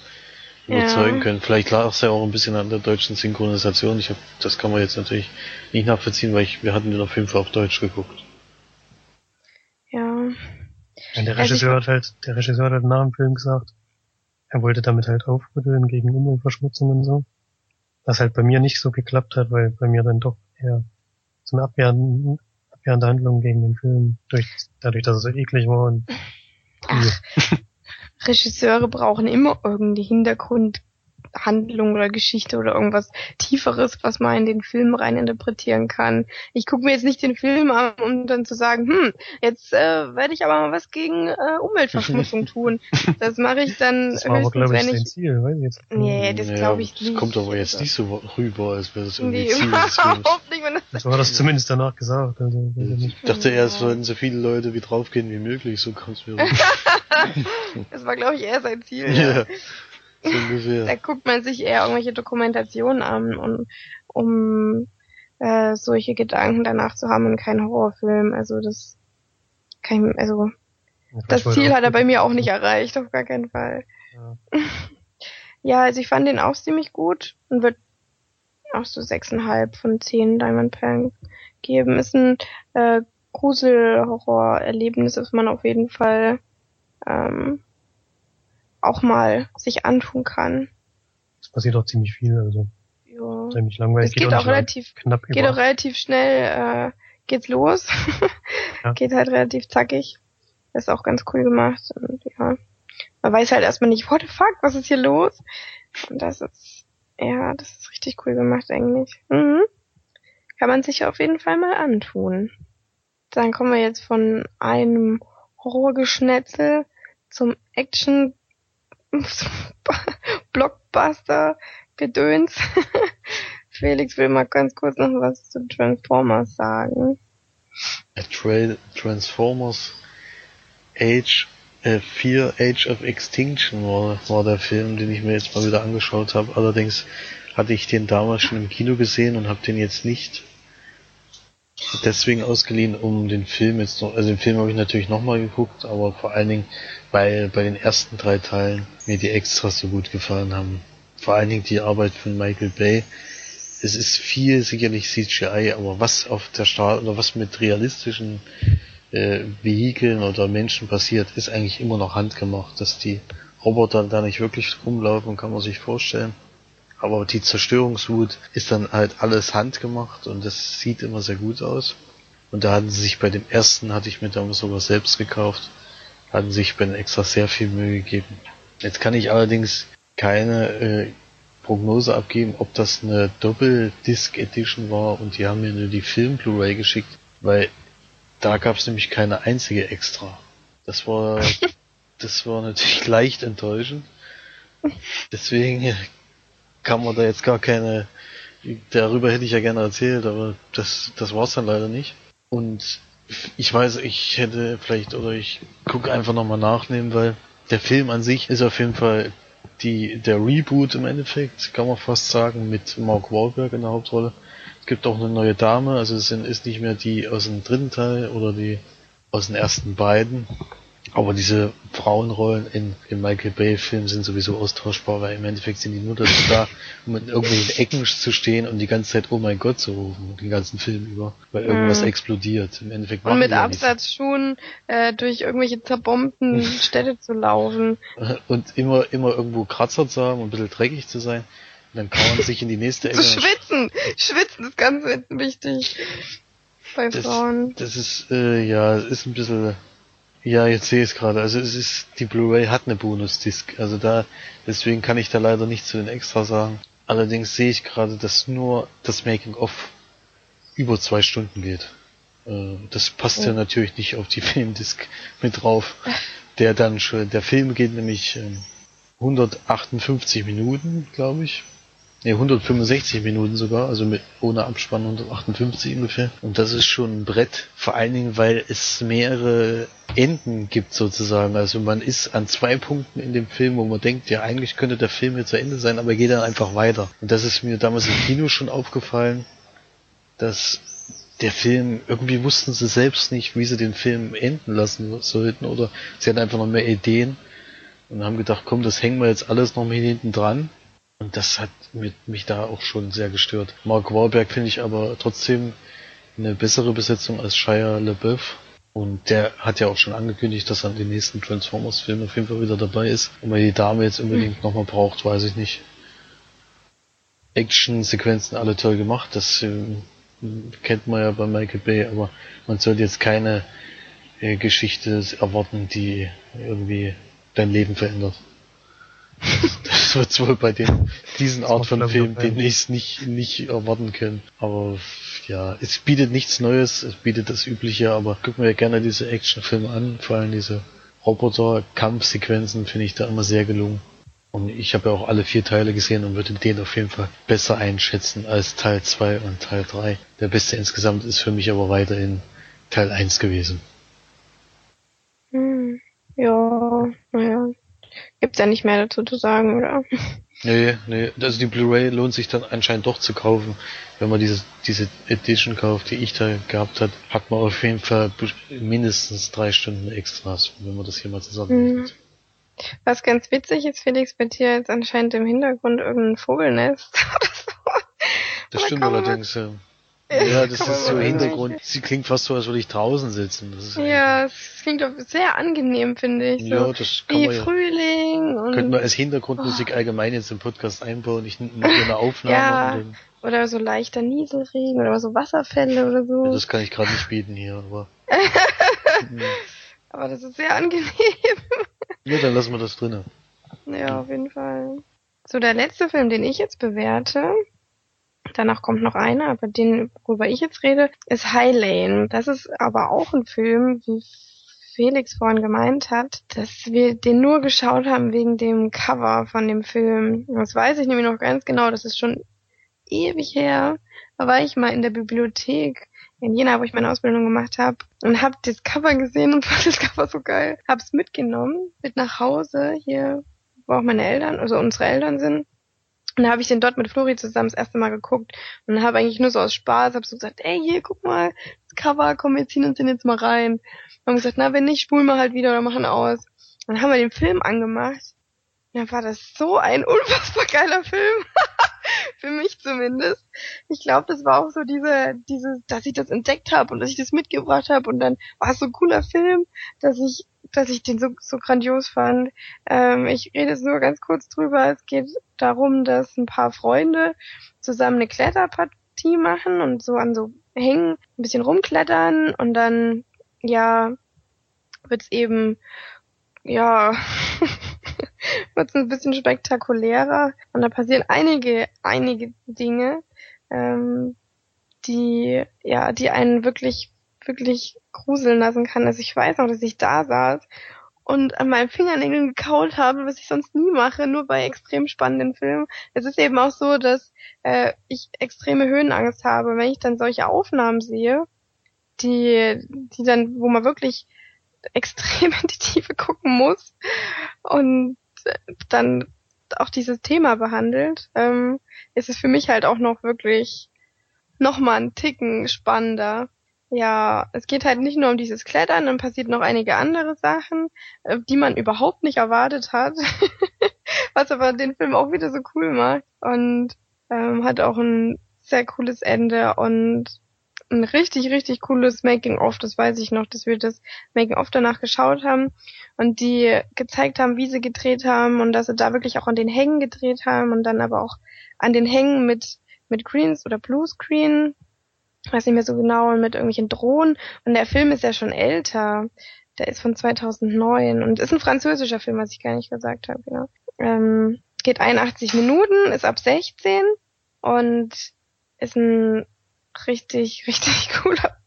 Ja. überzeugen können. Vielleicht lag es ja auch ein bisschen an der deutschen Synchronisation. Ich hab, das kann man jetzt natürlich nicht nachvollziehen, weil ich, wir hatten den auf jeden Fall auf Deutsch geguckt. Ja. Und der Also ich- Regisseur hat halt, der Regisseur hat halt nach dem Film gesagt, er wollte damit halt aufrütteln gegen Umweltverschmutzung und so. Was halt bei mir nicht so geklappt hat, weil bei mir dann doch eher so eine abwehrende, abwehrende Handlung gegen den Film, durch, dadurch, dass er so eklig war und Ach, Regisseure brauchen immer irgendwie Hintergrundhandlung oder Geschichte oder irgendwas Tieferes, was man in den Film rein interpretieren kann. Ich gucke mir jetzt nicht den Film an, um dann zu sagen, hm, jetzt äh, werde ich aber mal was gegen äh, Umweltverschmutzung (laughs) tun. Das mache ich dann das war aber, höchstens, glaube ich, wenn sein ich... Ziel, weiß ich jetzt. Nee, das glaube ich das nicht. kommt aber jetzt nicht so rüber, als wäre das irgendwie Nee, Ziel des (laughs) Films. überhaupt nicht. Das Das war das zumindest danach gesagt, also, ich dachte eher, es sollten so viele Leute wie draufgehen wie möglich, so kommt es mir rüber. das war, glaube ich, eher sein Ziel. (laughs) ja, so (laughs) Da ungefähr. guckt man sich eher irgendwelche Dokumentationen an, um, um äh, solche Gedanken danach zu haben und keinen Horrorfilm. Also das kann ich, also das wollte Ziel hat er bei mir auch nicht erreicht, auf gar keinen Fall. Ja. (laughs) Ja, also ich fand den auch ziemlich gut und wird auch so sechseinhalb von zehn Diamond geben. Ist ein äh, Grusel-Horror-Erlebnis, das man auf jeden Fall ähm, auch mal sich antun kann. Es passiert auch ziemlich viel, also Ja. ziemlich langweilig. Es geht auch nicht lang. relativ, knapp geht über. auch relativ schnell, äh, geht's los. (laughs) Ja. Geht halt relativ zackig. Ist auch ganz cool gemacht. Und ja. Man weiß halt erstmal nicht, what the fuck, was ist hier los? Und das ist, ja, das ist richtig cool gemacht eigentlich. Mhm. Kann man sich auf jeden Fall mal antun. Dann kommen wir jetzt von einem Horrorgeschnetzel zum Action (laughs) Blockbuster Gedöns. (laughs) Felix will mal ganz kurz noch was zu Transformers sagen. Tra Transformers Age äh, 4 Age of Extinction war, war der Film, den ich mir jetzt mal wieder angeschaut habe. Allerdings hatte ich den damals schon im Kino gesehen und habe den jetzt nicht deswegen ausgeliehen, um den Film jetzt noch, also den Film habe ich natürlich nochmal geguckt, aber vor allen Dingen, weil bei den ersten drei Teilen mir die Extras so gut gefallen haben. Vor allen Dingen die Arbeit von Michael Bay. Es ist viel sicherlich CGI, aber was auf der Straße oder was mit realistischen äh, Vehikeln oder Menschen passiert, ist eigentlich immer noch handgemacht. Dass die Roboter da nicht wirklich rumlaufen, kann man sich vorstellen. Aber die Zerstörungswut ist dann halt alles handgemacht und das sieht immer sehr gut aus. Und da hatten sie sich bei dem ersten, hatte ich mir damals sogar selbst gekauft, hatten sich bei den extra sehr viel Mühe gegeben. Jetzt kann ich allerdings keine äh, Prognose abgeben, ob das eine Doppel-Disc Edition war und die haben mir nur die Film-Blu-ray geschickt, weil da gab es nämlich keine einzige extra. Das war, (laughs) das war natürlich leicht enttäuschend. Deswegen kann man da jetzt gar keine, darüber hätte ich ja gerne erzählt, aber das, das war's dann leider nicht. Und ich weiß, ich hätte vielleicht, oder ich gucke einfach nochmal nachnehmen, weil der Film an sich ist auf jeden Fall die, der Reboot im Endeffekt, kann man fast sagen, mit Mark Wahlberg in der Hauptrolle. Es gibt auch eine neue Dame, also es ist nicht mehr die aus dem dritten Teil oder die aus den ersten beiden. Aber diese Frauenrollen in, in Michael Bay Filmen sind sowieso austauschbar, weil im Endeffekt sind die nur dazu da, um in irgendwelchen Ecken zu stehen und die ganze Zeit Oh mein Gott zu rufen, den ganzen Film über, weil irgendwas Mhm. explodiert. Im Endeffekt Und mit. Absatzschuhen äh, durch irgendwelche zerbombten (laughs) Städte zu laufen. und immer, immer irgendwo Kratzer zu haben und ein bisschen dreckig zu sein. Und dann kauern sich in die nächste (laughs) Ecke. Zu schwitzen. Schwitzen ist ganz wichtig. Bei Das, Frauen. das ist, äh, ja, ist ein bisschen, ja, jetzt sehe ich es gerade. Also es ist, die Blu-ray hat eine Bonus-Disc. Also da, deswegen kann ich da leider nicht zu den Extra sagen. Allerdings sehe ich gerade, dass nur das Making-of über zwei Stunden geht. Äh, das passt ja Ja. natürlich nicht auf die (laughs) Filmdisc mit drauf. der dann schon, der Film geht nämlich ähm, 158 Minuten, glaube ich. Ne, 165 Minuten sogar, also mit ohne Abspann 158 ungefähr. Und das ist schon ein Brett, vor allen Dingen, weil es mehrere Enden gibt sozusagen. Also man ist an zwei Punkten in dem Film, wo man denkt, ja eigentlich könnte der Film jetzt zu Ende sein, aber geht dann einfach weiter. Und das ist mir damals im Kino schon aufgefallen, dass der Film, irgendwie wussten sie selbst nicht, wie sie den Film enden lassen sollten oder sie hatten einfach noch mehr Ideen und haben gedacht, komm, das hängen wir jetzt alles noch mal hinten dran. Und das hat mit, mich da auch schon sehr gestört. Mark Wahlberg finde ich aber trotzdem eine bessere Besetzung als Shia LaBeouf. Und der hat ja auch schon angekündigt, dass er in den nächsten Transformers-Filmen auf jeden Fall wieder dabei ist. Und weil die Dame jetzt unbedingt mhm. nochmal braucht, weiß ich nicht. Action-Sequenzen alle toll gemacht, das äh, kennt man ja bei Michael Bay, aber man sollte jetzt keine äh, Geschichte erwarten, die irgendwie dein Leben verändert. (laughs) das wird wohl bei den, diesen Art von Film demnächst nicht, nicht erwarten können. Aber ja, es bietet nichts Neues, es bietet das Übliche, aber guck mir gerne diese Actionfilme an, vor allem diese Roboter-Kampfsequenzen finde ich da immer sehr gelungen. Und ich habe ja auch alle vier Teile gesehen und würde den auf jeden Fall besser einschätzen als Teil 2 und Teil 3. Der beste insgesamt ist für mich aber weiterhin Teil 1 gewesen. Hm, ja, naja. Gibt's ja nicht mehr dazu zu sagen, oder? Nee, nee, also die Blu-ray lohnt sich dann anscheinend doch zu kaufen. Wenn man diese, diese Edition kauft, die ich da gehabt hat, hat man auf jeden Fall mindestens drei Stunden Extras, wenn man das hier mal zusammenrechnet. Mhm. Was ganz witzig ist, Felix, bei dir jetzt anscheinend im Hintergrund irgendein Vogelnest (laughs) oder so. Das stimmt allerdings, ja. Ja, (laughs) das ist so Hintergrund. Sie klingt fast so, als würde ich draußen sitzen. ja, es klingt doch sehr angenehm, finde ich. So ja, das kann wie man ja. Frühling. Und könnte man als Hintergrundmusik oh. allgemein jetzt im Podcast einbauen. Ich mache eine (laughs) Aufnahme. ja, oder so leichter Nieselregen oder so Wasserfälle oder so. Ja, das kann ich gerade nicht bieten hier, aber. (laughs) aber das ist sehr angenehm. ja, dann lassen wir das drinnen. Ja, auf jeden Fall. So, der letzte Film, den ich jetzt bewerte, Danach kommt noch einer, aber den, worüber ich jetzt rede, ist High Lane. Das ist aber auch ein Film, wie Felix vorhin gemeint hat, dass wir den nur geschaut haben wegen dem Cover von dem Film. Das weiß ich nämlich noch ganz genau, das ist schon ewig her. Da war ich mal in der Bibliothek in Jena, wo ich meine Ausbildung gemacht habe und habe das Cover gesehen und (laughs) fand das Cover so geil. Hab's mitgenommen, mit nach Hause hier, wo auch meine Eltern, also unsere Eltern sind und da habe ich den dort mit Flori zusammen das erste Mal geguckt und habe eigentlich nur so aus Spaß, habe so gesagt, ey, hier, guck mal, das Cover, komm, wir ziehen uns den jetzt mal rein. Und haben gesagt, na, wenn nicht, spulen wir halt wieder oder machen aus. Und dann haben wir den Film angemacht. Und dann war das so ein unfassbar geiler Film. (laughs) Für mich zumindest. Ich glaube, das war auch so diese, diese, dass ich das entdeckt habe und dass ich das mitgebracht habe und dann war es so ein cooler Film, dass ich dass ich den so, so grandios fand. Ähm, ich rede jetzt nur ganz kurz drüber. Es geht darum, dass ein paar Freunde zusammen eine Kletterpartie machen und so an so hängen, ein bisschen rumklettern und dann, ja, wird's eben, ja, (laughs) wird's ein bisschen spektakulärer und da passieren einige, einige Dinge, ähm, die, ja, die einen wirklich wirklich gruseln lassen kann. Also ich weiß noch, dass ich da saß und an meinen Fingernägeln gekaut habe, was ich sonst nie mache, nur bei extrem spannenden Filmen. Es ist eben auch so, dass äh, ich extreme Höhenangst habe. Wenn ich dann solche Aufnahmen sehe, die, die dann, wo man wirklich extrem (laughs) in die Tiefe gucken muss und dann auch dieses Thema behandelt, ähm, ist es für mich halt auch noch wirklich noch mal einen Ticken spannender. Ja, es geht halt nicht nur um dieses Klettern, dann passiert noch einige andere Sachen, äh, die man überhaupt nicht erwartet hat, (laughs) was aber den Film auch wieder so cool macht und ähm, hat auch ein sehr cooles Ende und ein richtig, richtig cooles Making-of, das weiß ich noch, dass wir das Making-of danach geschaut haben und die gezeigt haben, wie sie gedreht haben und dass sie da wirklich auch an den Hängen gedreht haben und dann aber auch an den Hängen mit, mit Greens oder Bluescreen weiß nicht mehr so genau, mit irgendwelchen Drohnen. Und der Film ist ja schon älter. Der ist von 2009 und ist ein französischer Film, was ich gar nicht gesagt habe. Genau. Ähm, geht 81 Minuten, ist ab 16 und ist ein richtig, (laughs) richtig cooler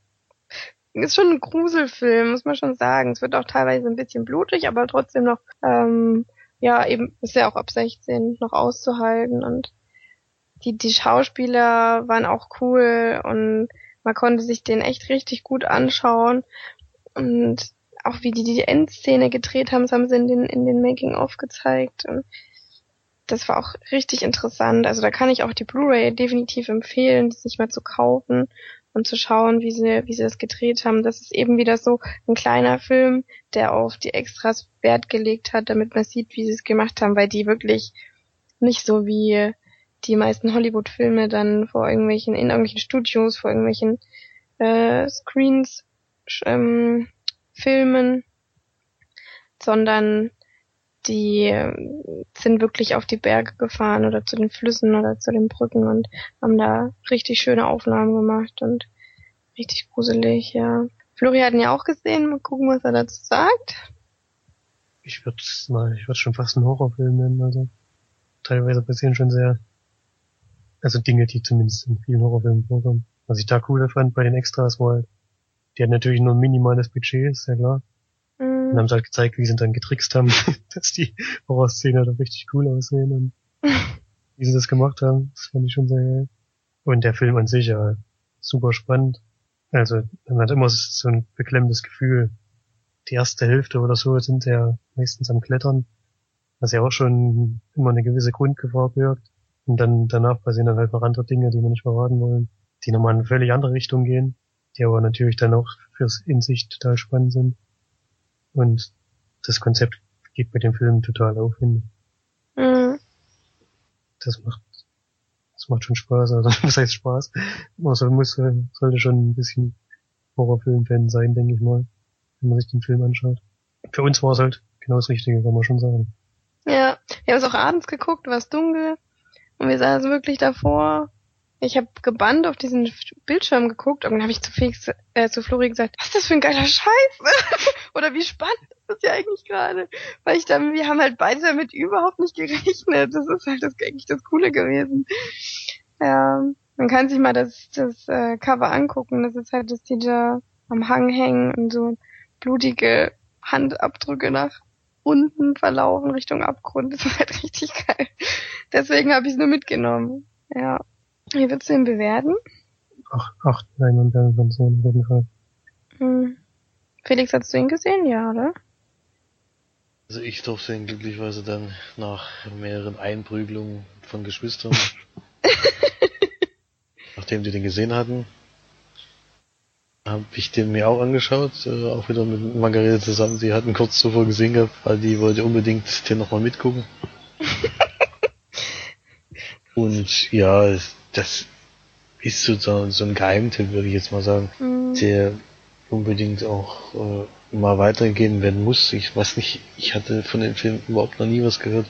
ist schon ein Gruselfilm, muss man schon sagen. Es wird auch teilweise ein bisschen blutig, aber trotzdem noch, ähm, ja, eben ist ja auch ab 16 noch auszuhalten und die, die Schauspieler waren auch cool und man konnte sich den echt richtig gut anschauen und auch wie die die Endszene gedreht haben, das haben sie in den, in den Making-of gezeigt und das war auch richtig interessant. Also da kann ich auch die Blu-ray definitiv empfehlen, sich mal zu kaufen und zu schauen, wie sie, wie sie das gedreht haben. Das ist eben wieder so ein kleiner Film, der auf die Extras Wert gelegt hat, damit man sieht, wie sie es gemacht haben, weil die wirklich nicht so wie die meisten Hollywood-Filme dann vor irgendwelchen, in irgendwelchen Studios, vor irgendwelchen äh, Screens ähm, filmen, sondern die äh, sind wirklich auf die Berge gefahren oder zu den Flüssen oder zu den Brücken und haben da richtig schöne Aufnahmen gemacht und richtig gruselig, ja. Flori hat ihn ja auch gesehen, mal gucken, was er dazu sagt. Ich würde mal, ich würde schon fast einen Horrorfilm nennen, also teilweise passieren schon sehr, also Dinge, die zumindest in vielen Horrorfilmen vorkommen. Was ich da cooler fand bei den Extras war halt, die hatten natürlich nur ein minimales Budget, ist ja klar. Und haben sie halt gezeigt, wie sie dann getrickst haben, (laughs) dass die Horrorszene da richtig cool aussehen und (laughs) wie sie das gemacht haben. Das fand ich schon sehr geil. Und der Film an sich ja super spannend. Also man hat immer so ein beklemmendes Gefühl. Die erste Hälfte oder so sind ja meistens am Klettern, was ja auch schon immer eine gewisse Grundgefahr birgt. Und dann danach passieren dann halt noch andere Dinge, die wir nicht verraten wollen, die nochmal in eine völlig andere Richtung gehen, die aber natürlich dann auch fürs Insicht total spannend sind. Und das Konzept geht bei dem Film total auf, ich. Mhm. Das macht, das macht schon Spaß. Also, (laughs) was heißt Spaß? Soll, muss, sollte schon ein bisschen Horrorfilm-Fan sein, denke ich mal, wenn man sich den Film anschaut. Für uns war es halt genau das Richtige, kann man schon sagen. Ja, wir haben es auch abends geguckt, war es dunkel und wir saßen wirklich davor. Ich habe gebannt auf diesen Bildschirm geguckt und dann habe ich zu Felix, äh, zu Flori gesagt, was ist das für ein geiler Scheiß? (laughs) Oder wie spannend ist das ja eigentlich gerade? Weil ich dann, wir haben halt beide damit überhaupt nicht gerechnet. Das ist halt das, eigentlich das Coole gewesen. Ja, man kann sich mal das, das äh, Cover angucken. Das ist halt, dass die da am Hang hängen und so blutige Handabdrücke nach unten verlaufen Richtung Abgrund. Das ist halt (laughs) richtig geil. Deswegen habe ich es nur mitgenommen. Ja. Wie würdest du ihn bewerten? Ach, acht Leinwandperlen von so auf jeden Fall. Hm. Felix, hast du ihn gesehen? Ja, oder? Also ich durfte ihn glücklicherweise dann nach mehreren Einprügelungen von Geschwistern, (laughs) nachdem die den gesehen hatten, habe ich den mir auch angeschaut, äh, auch wieder mit Margarete zusammen. Die hatten kurz zuvor gesehen gehabt, weil die wollte unbedingt den nochmal mitgucken. (laughs) Und ja, das ist sozusagen so ein Geheimtipp, würde ich jetzt mal sagen, Mhm. der unbedingt auch äh, mal weitergegeben werden muss. Ich weiß nicht, ich hatte von dem Film überhaupt noch nie was gehört.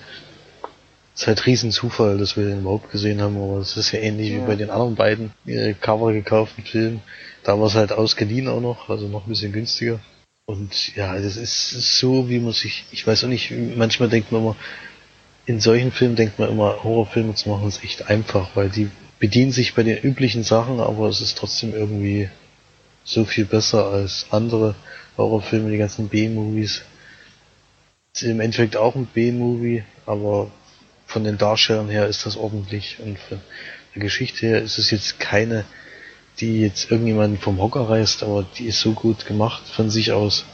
Es ist halt riesen Zufall, dass wir den überhaupt gesehen haben, aber es ist ja ähnlich wie Ja. bei den anderen beiden äh, Cover gekauften Filmen. Da war es halt ausgeliehen auch noch, also noch ein bisschen günstiger. Und ja, das ist so, wie man sich, ich weiß auch nicht, manchmal denkt man immer, in solchen Filmen denkt man immer, Horrorfilme zu machen ist echt einfach, weil die bedienen sich bei den üblichen Sachen, aber es ist trotzdem irgendwie so viel besser als andere Horrorfilme, die ganzen B-Movies. Ist im Endeffekt auch ein B-Movie, aber von den Darstellern her ist das ordentlich und von der Geschichte her ist es jetzt keine, die jetzt irgendjemanden vom Hocker reißt, aber die ist so gut gemacht von sich aus,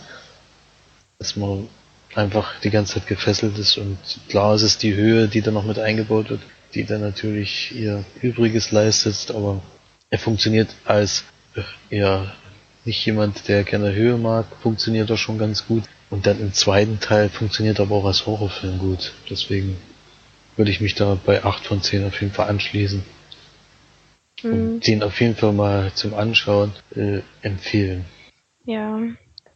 dass man einfach die ganze Zeit gefesselt ist und klar ist es die Höhe, die da noch mit eingebaut wird, die dann natürlich ihr Übriges leistet, aber er funktioniert als äh, ja nicht jemand, der gerne Höhe mag, funktioniert er schon ganz gut. Und dann im zweiten Teil funktioniert er aber auch als Horrorfilm gut. Deswegen würde ich mich da bei 8 von 10 auf jeden Fall anschließen. Mhm. Und den auf jeden Fall mal zum Anschauen äh, empfehlen. Ja.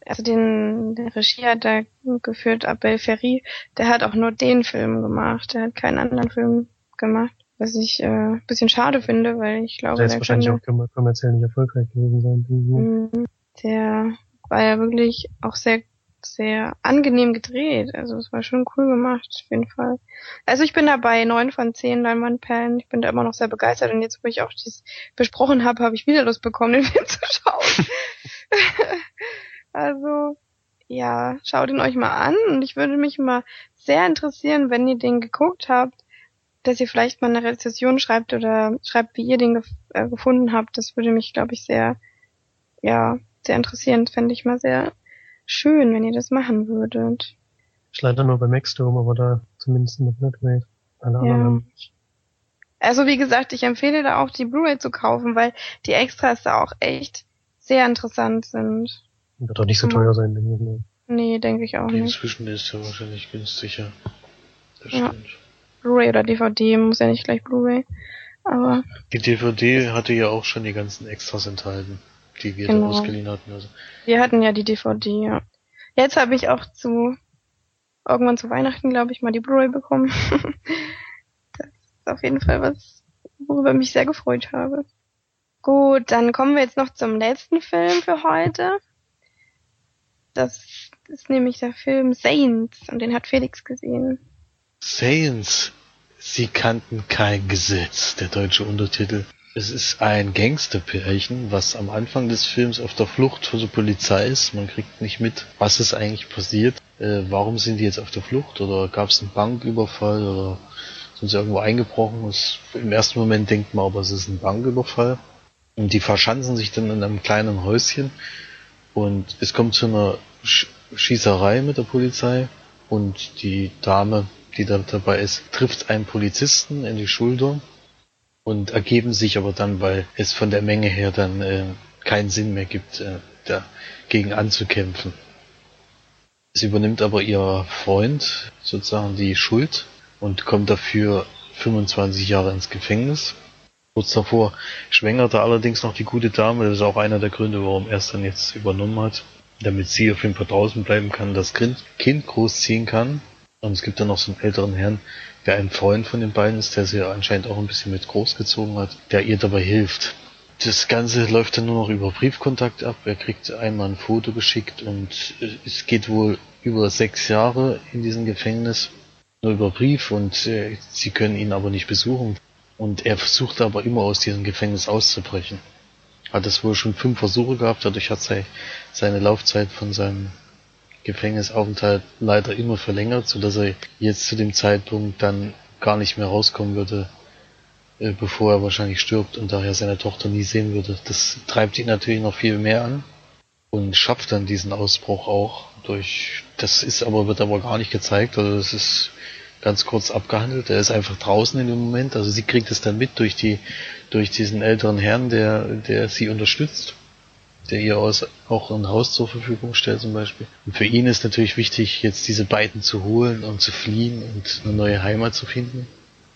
Also den, der Regie hat da geführt Abel Ferry, der hat auch nur den Film gemacht, der hat keinen anderen Film gemacht. Was ich äh, ein bisschen schade finde, weil ich glaube, Der ist der wahrscheinlich könnte, auch kommer- kommerziell nicht erfolgreich gewesen sein. Mhm. Der war ja wirklich auch sehr, sehr angenehm gedreht. Also es war schon cool gemacht, auf jeden Fall. Also ich bin dabei, neun von zehn Leinwandperlen. Ich bin da immer noch sehr begeistert und jetzt, wo ich auch dies besprochen habe, habe ich wieder Lust bekommen, (laughs) den Film zu schauen. (laughs) also, ja, schaut ihn euch mal an und ich würde mich mal sehr interessieren, wenn ihr den geguckt habt, dass ihr vielleicht mal eine Rezession schreibt oder schreibt, wie ihr den gef äh, gefunden habt. Das würde mich, glaube ich, sehr, ja, sehr interessieren. Fände ich mal sehr schön, wenn ihr das machen würdet. Ich leider nur bei Maxdome, aber da zumindest in der Flatrate. Alle anderen Ja. nicht. Also wie gesagt, ich empfehle da auch die Blu-ray zu kaufen, weil die Extras da auch echt sehr interessant sind. Wird doch nicht so teuer sein, denke ich mal. Nee, denke ich auch nicht. Inzwischen ist er wahrscheinlich günstiger. Das Ja. stimmt. Blu-ray oder DVD, muss ja nicht gleich Blu-ray. Aber Die DVD hatte ja auch schon die ganzen Extras enthalten, die wir Genau. ausgeliehen hatten. Also wir hatten ja die DVD, ja. Jetzt habe ich auch zu irgendwann zu Weihnachten, glaube ich, mal die Blu-ray bekommen. (laughs) das ist auf jeden Fall was, worüber ich mich sehr gefreut habe. Gut, dann kommen wir jetzt noch zum letzten Film für heute. Das ist nämlich der Film Saints und den hat Felix gesehen. Saints, sie kannten kein Gesetz, der deutsche Untertitel. Es ist ein Gangsterpärchen, was am Anfang des Films auf der Flucht vor der Polizei ist. Man kriegt nicht mit, was ist eigentlich passiert. Äh, warum sind die jetzt auf der Flucht? Oder gab es einen Banküberfall? Oder sind sie irgendwo eingebrochen? Es, Im ersten Moment denkt man aber, es ist ein Banküberfall. Und die verschanzen sich dann in einem kleinen Häuschen. Und es kommt zu einer Sch Schießerei mit der Polizei. Und die Dame, die da dabei ist, trifft einen Polizisten in die Schulter und ergeben sich aber dann, weil es von der Menge her dann äh, keinen Sinn mehr gibt, äh, dagegen anzukämpfen. Es übernimmt aber ihr Freund sozusagen die Schuld und kommt dafür 25 Jahre ins Gefängnis. Kurz davor schwängert er allerdings noch die gute Dame. Das ist auch einer der Gründe, warum er es dann jetzt übernommen hat. Damit sie auf jeden Fall draußen bleiben kann, das Kind Kind großziehen kann. Und es gibt dann noch so einen älteren Herrn, der ein Freund von den beiden ist, der sie anscheinend auch ein bisschen mit großgezogen hat, der ihr dabei hilft. Das Ganze läuft dann nur noch über Briefkontakt ab. Er kriegt einmal ein Foto geschickt und äh, es geht wohl über sechs Jahre in diesem Gefängnis. Nur über Brief und äh, sie können ihn aber nicht besuchen. Und er versucht aber immer aus diesem Gefängnis auszubrechen. Hat es wohl schon fünf Versuche gehabt, dadurch hat sei- seine Laufzeit von seinem Gefängnisaufenthalt leider immer verlängert, so dass er jetzt zu dem Zeitpunkt dann gar nicht mehr rauskommen würde, äh, bevor er wahrscheinlich stirbt und daher seine Tochter nie sehen würde. Das treibt ihn natürlich noch viel mehr an und schafft dann diesen Ausbruch auch durch, das ist aber, wird aber gar nicht gezeigt, also das ist ganz kurz abgehandelt. Er ist einfach draußen in dem Moment, also sie kriegt es dann mit durch die, durch diesen älteren Herrn, der, der sie unterstützt der ihr aus, auch ein Haus zur Verfügung stellt zum Beispiel. Und für ihn ist natürlich wichtig, jetzt diese beiden zu holen und zu fliehen und eine neue Heimat zu finden.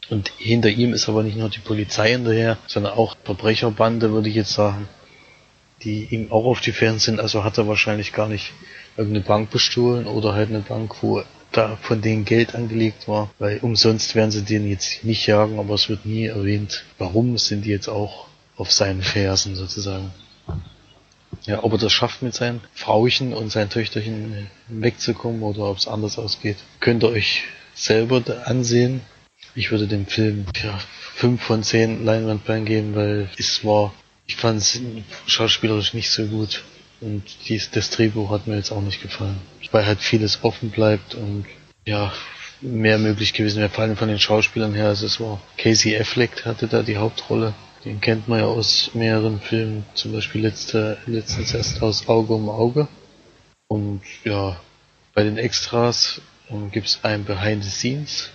Und hinter ihm ist aber nicht nur die Polizei hinterher, sondern auch Verbrecherbande, würde ich jetzt sagen, die ihm auch auf die Fersen sind. Also hat er wahrscheinlich gar nicht irgendeine Bank bestohlen oder halt eine Bank, wo da von denen Geld angelegt war, weil umsonst werden sie den jetzt nicht jagen, aber es wird nie erwähnt, warum sind die jetzt auch auf seinen Fersen sozusagen. Ja, ob er das schafft mit seinen Frauchen und seinen Töchterchen wegzukommen oder ob es anders ausgeht, könnt ihr euch selber ansehen. Ich würde dem Film ja, 5 von 10 Leinwandperlen geben, weil es war, ich fand es schauspielerisch nicht so gut. Und dies, das Drehbuch hat mir jetzt auch nicht gefallen. Weil halt vieles offen bleibt und ja, mehr möglich gewesen wäre, vor allem von den Schauspielern her. Also es war Casey Affleck hatte da die Hauptrolle. Den kennt man ja aus mehreren Filmen, zum Beispiel letzte, letztens erst aus Auge um Auge. Und ja, bei den Extras ähm, gibt's ein Behind the Scenes.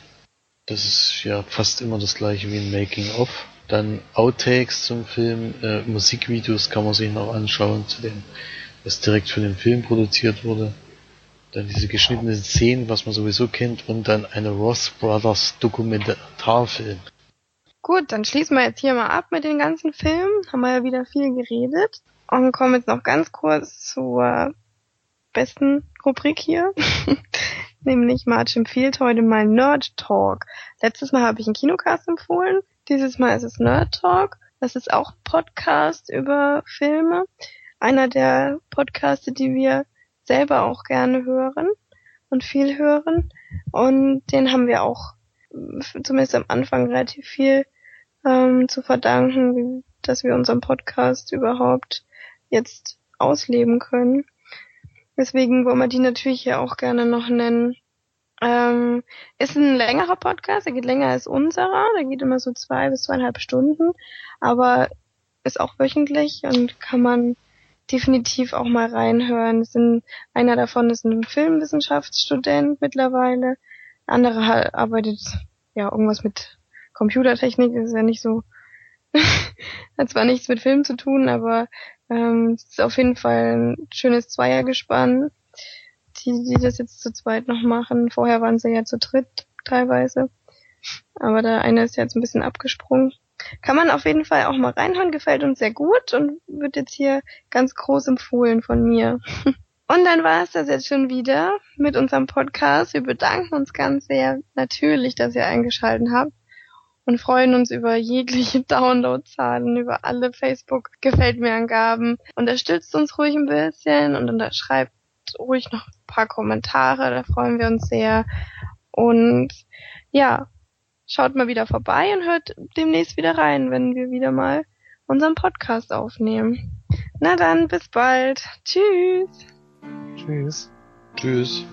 Das ist ja fast immer das gleiche wie ein Making of. Dann Outtakes zum Film, äh, Musikvideos kann man sich noch anschauen, zu dem, was direkt für den Film produziert wurde. Dann diese geschnittenen Szenen, was man sowieso kennt, und dann eine Ross Brothers Dokumentarfilm. Gut, dann schließen wir jetzt hier mal ab mit den ganzen Filmen. Haben wir ja wieder viel geredet. Und kommen jetzt noch ganz kurz zur besten Rubrik hier. (laughs) Nämlich March empfiehlt heute mal Nerd Talk. Letztes Mal habe ich einen Kinocast empfohlen. Dieses Mal ist es Nerd Talk. Das ist auch Podcast über Filme. Einer der Podcasts, die wir selber auch gerne hören und viel hören. Und den haben wir auch zumindest am Anfang relativ viel ähm, zu verdanken, dass wir unseren Podcast überhaupt jetzt ausleben können. Deswegen wollen wir die natürlich hier auch gerne noch nennen. Ähm, ist ein längerer Podcast, der geht länger als unserer, der geht immer so zwei bis zweieinhalb Stunden, aber ist auch wöchentlich und kann man definitiv auch mal reinhören. Sind, einer davon ist ein Filmwissenschaftsstudent mittlerweile, andere arbeitet ja irgendwas mit Computertechnik, ist ja nicht so, (laughs) hat zwar nichts mit Film zu tun, aber ähm, es ist auf jeden Fall ein schönes Zweiergespann die, die das jetzt zu zweit noch machen. Vorher waren sie ja zu dritt teilweise. Aber der eine ist jetzt ein bisschen abgesprungen. Kann man auf jeden Fall auch mal reinhören, gefällt uns sehr gut und wird jetzt hier ganz groß empfohlen von mir. (laughs) Und dann war es das jetzt schon wieder mit unserem Podcast. Wir bedanken uns ganz sehr natürlich, dass ihr eingeschaltet habt und freuen uns über jegliche (laughs) Downloadzahlen, über alle Facebook gefällt mir Angaben. Unterstützt uns ruhig ein bisschen und unterschreibt ruhig noch ein paar Kommentare, da freuen wir uns sehr. Und ja, schaut mal wieder vorbei und hört demnächst wieder rein, wenn wir wieder mal unseren Podcast aufnehmen. Na dann, bis bald. Tschüss. Tschüss. Tschüss.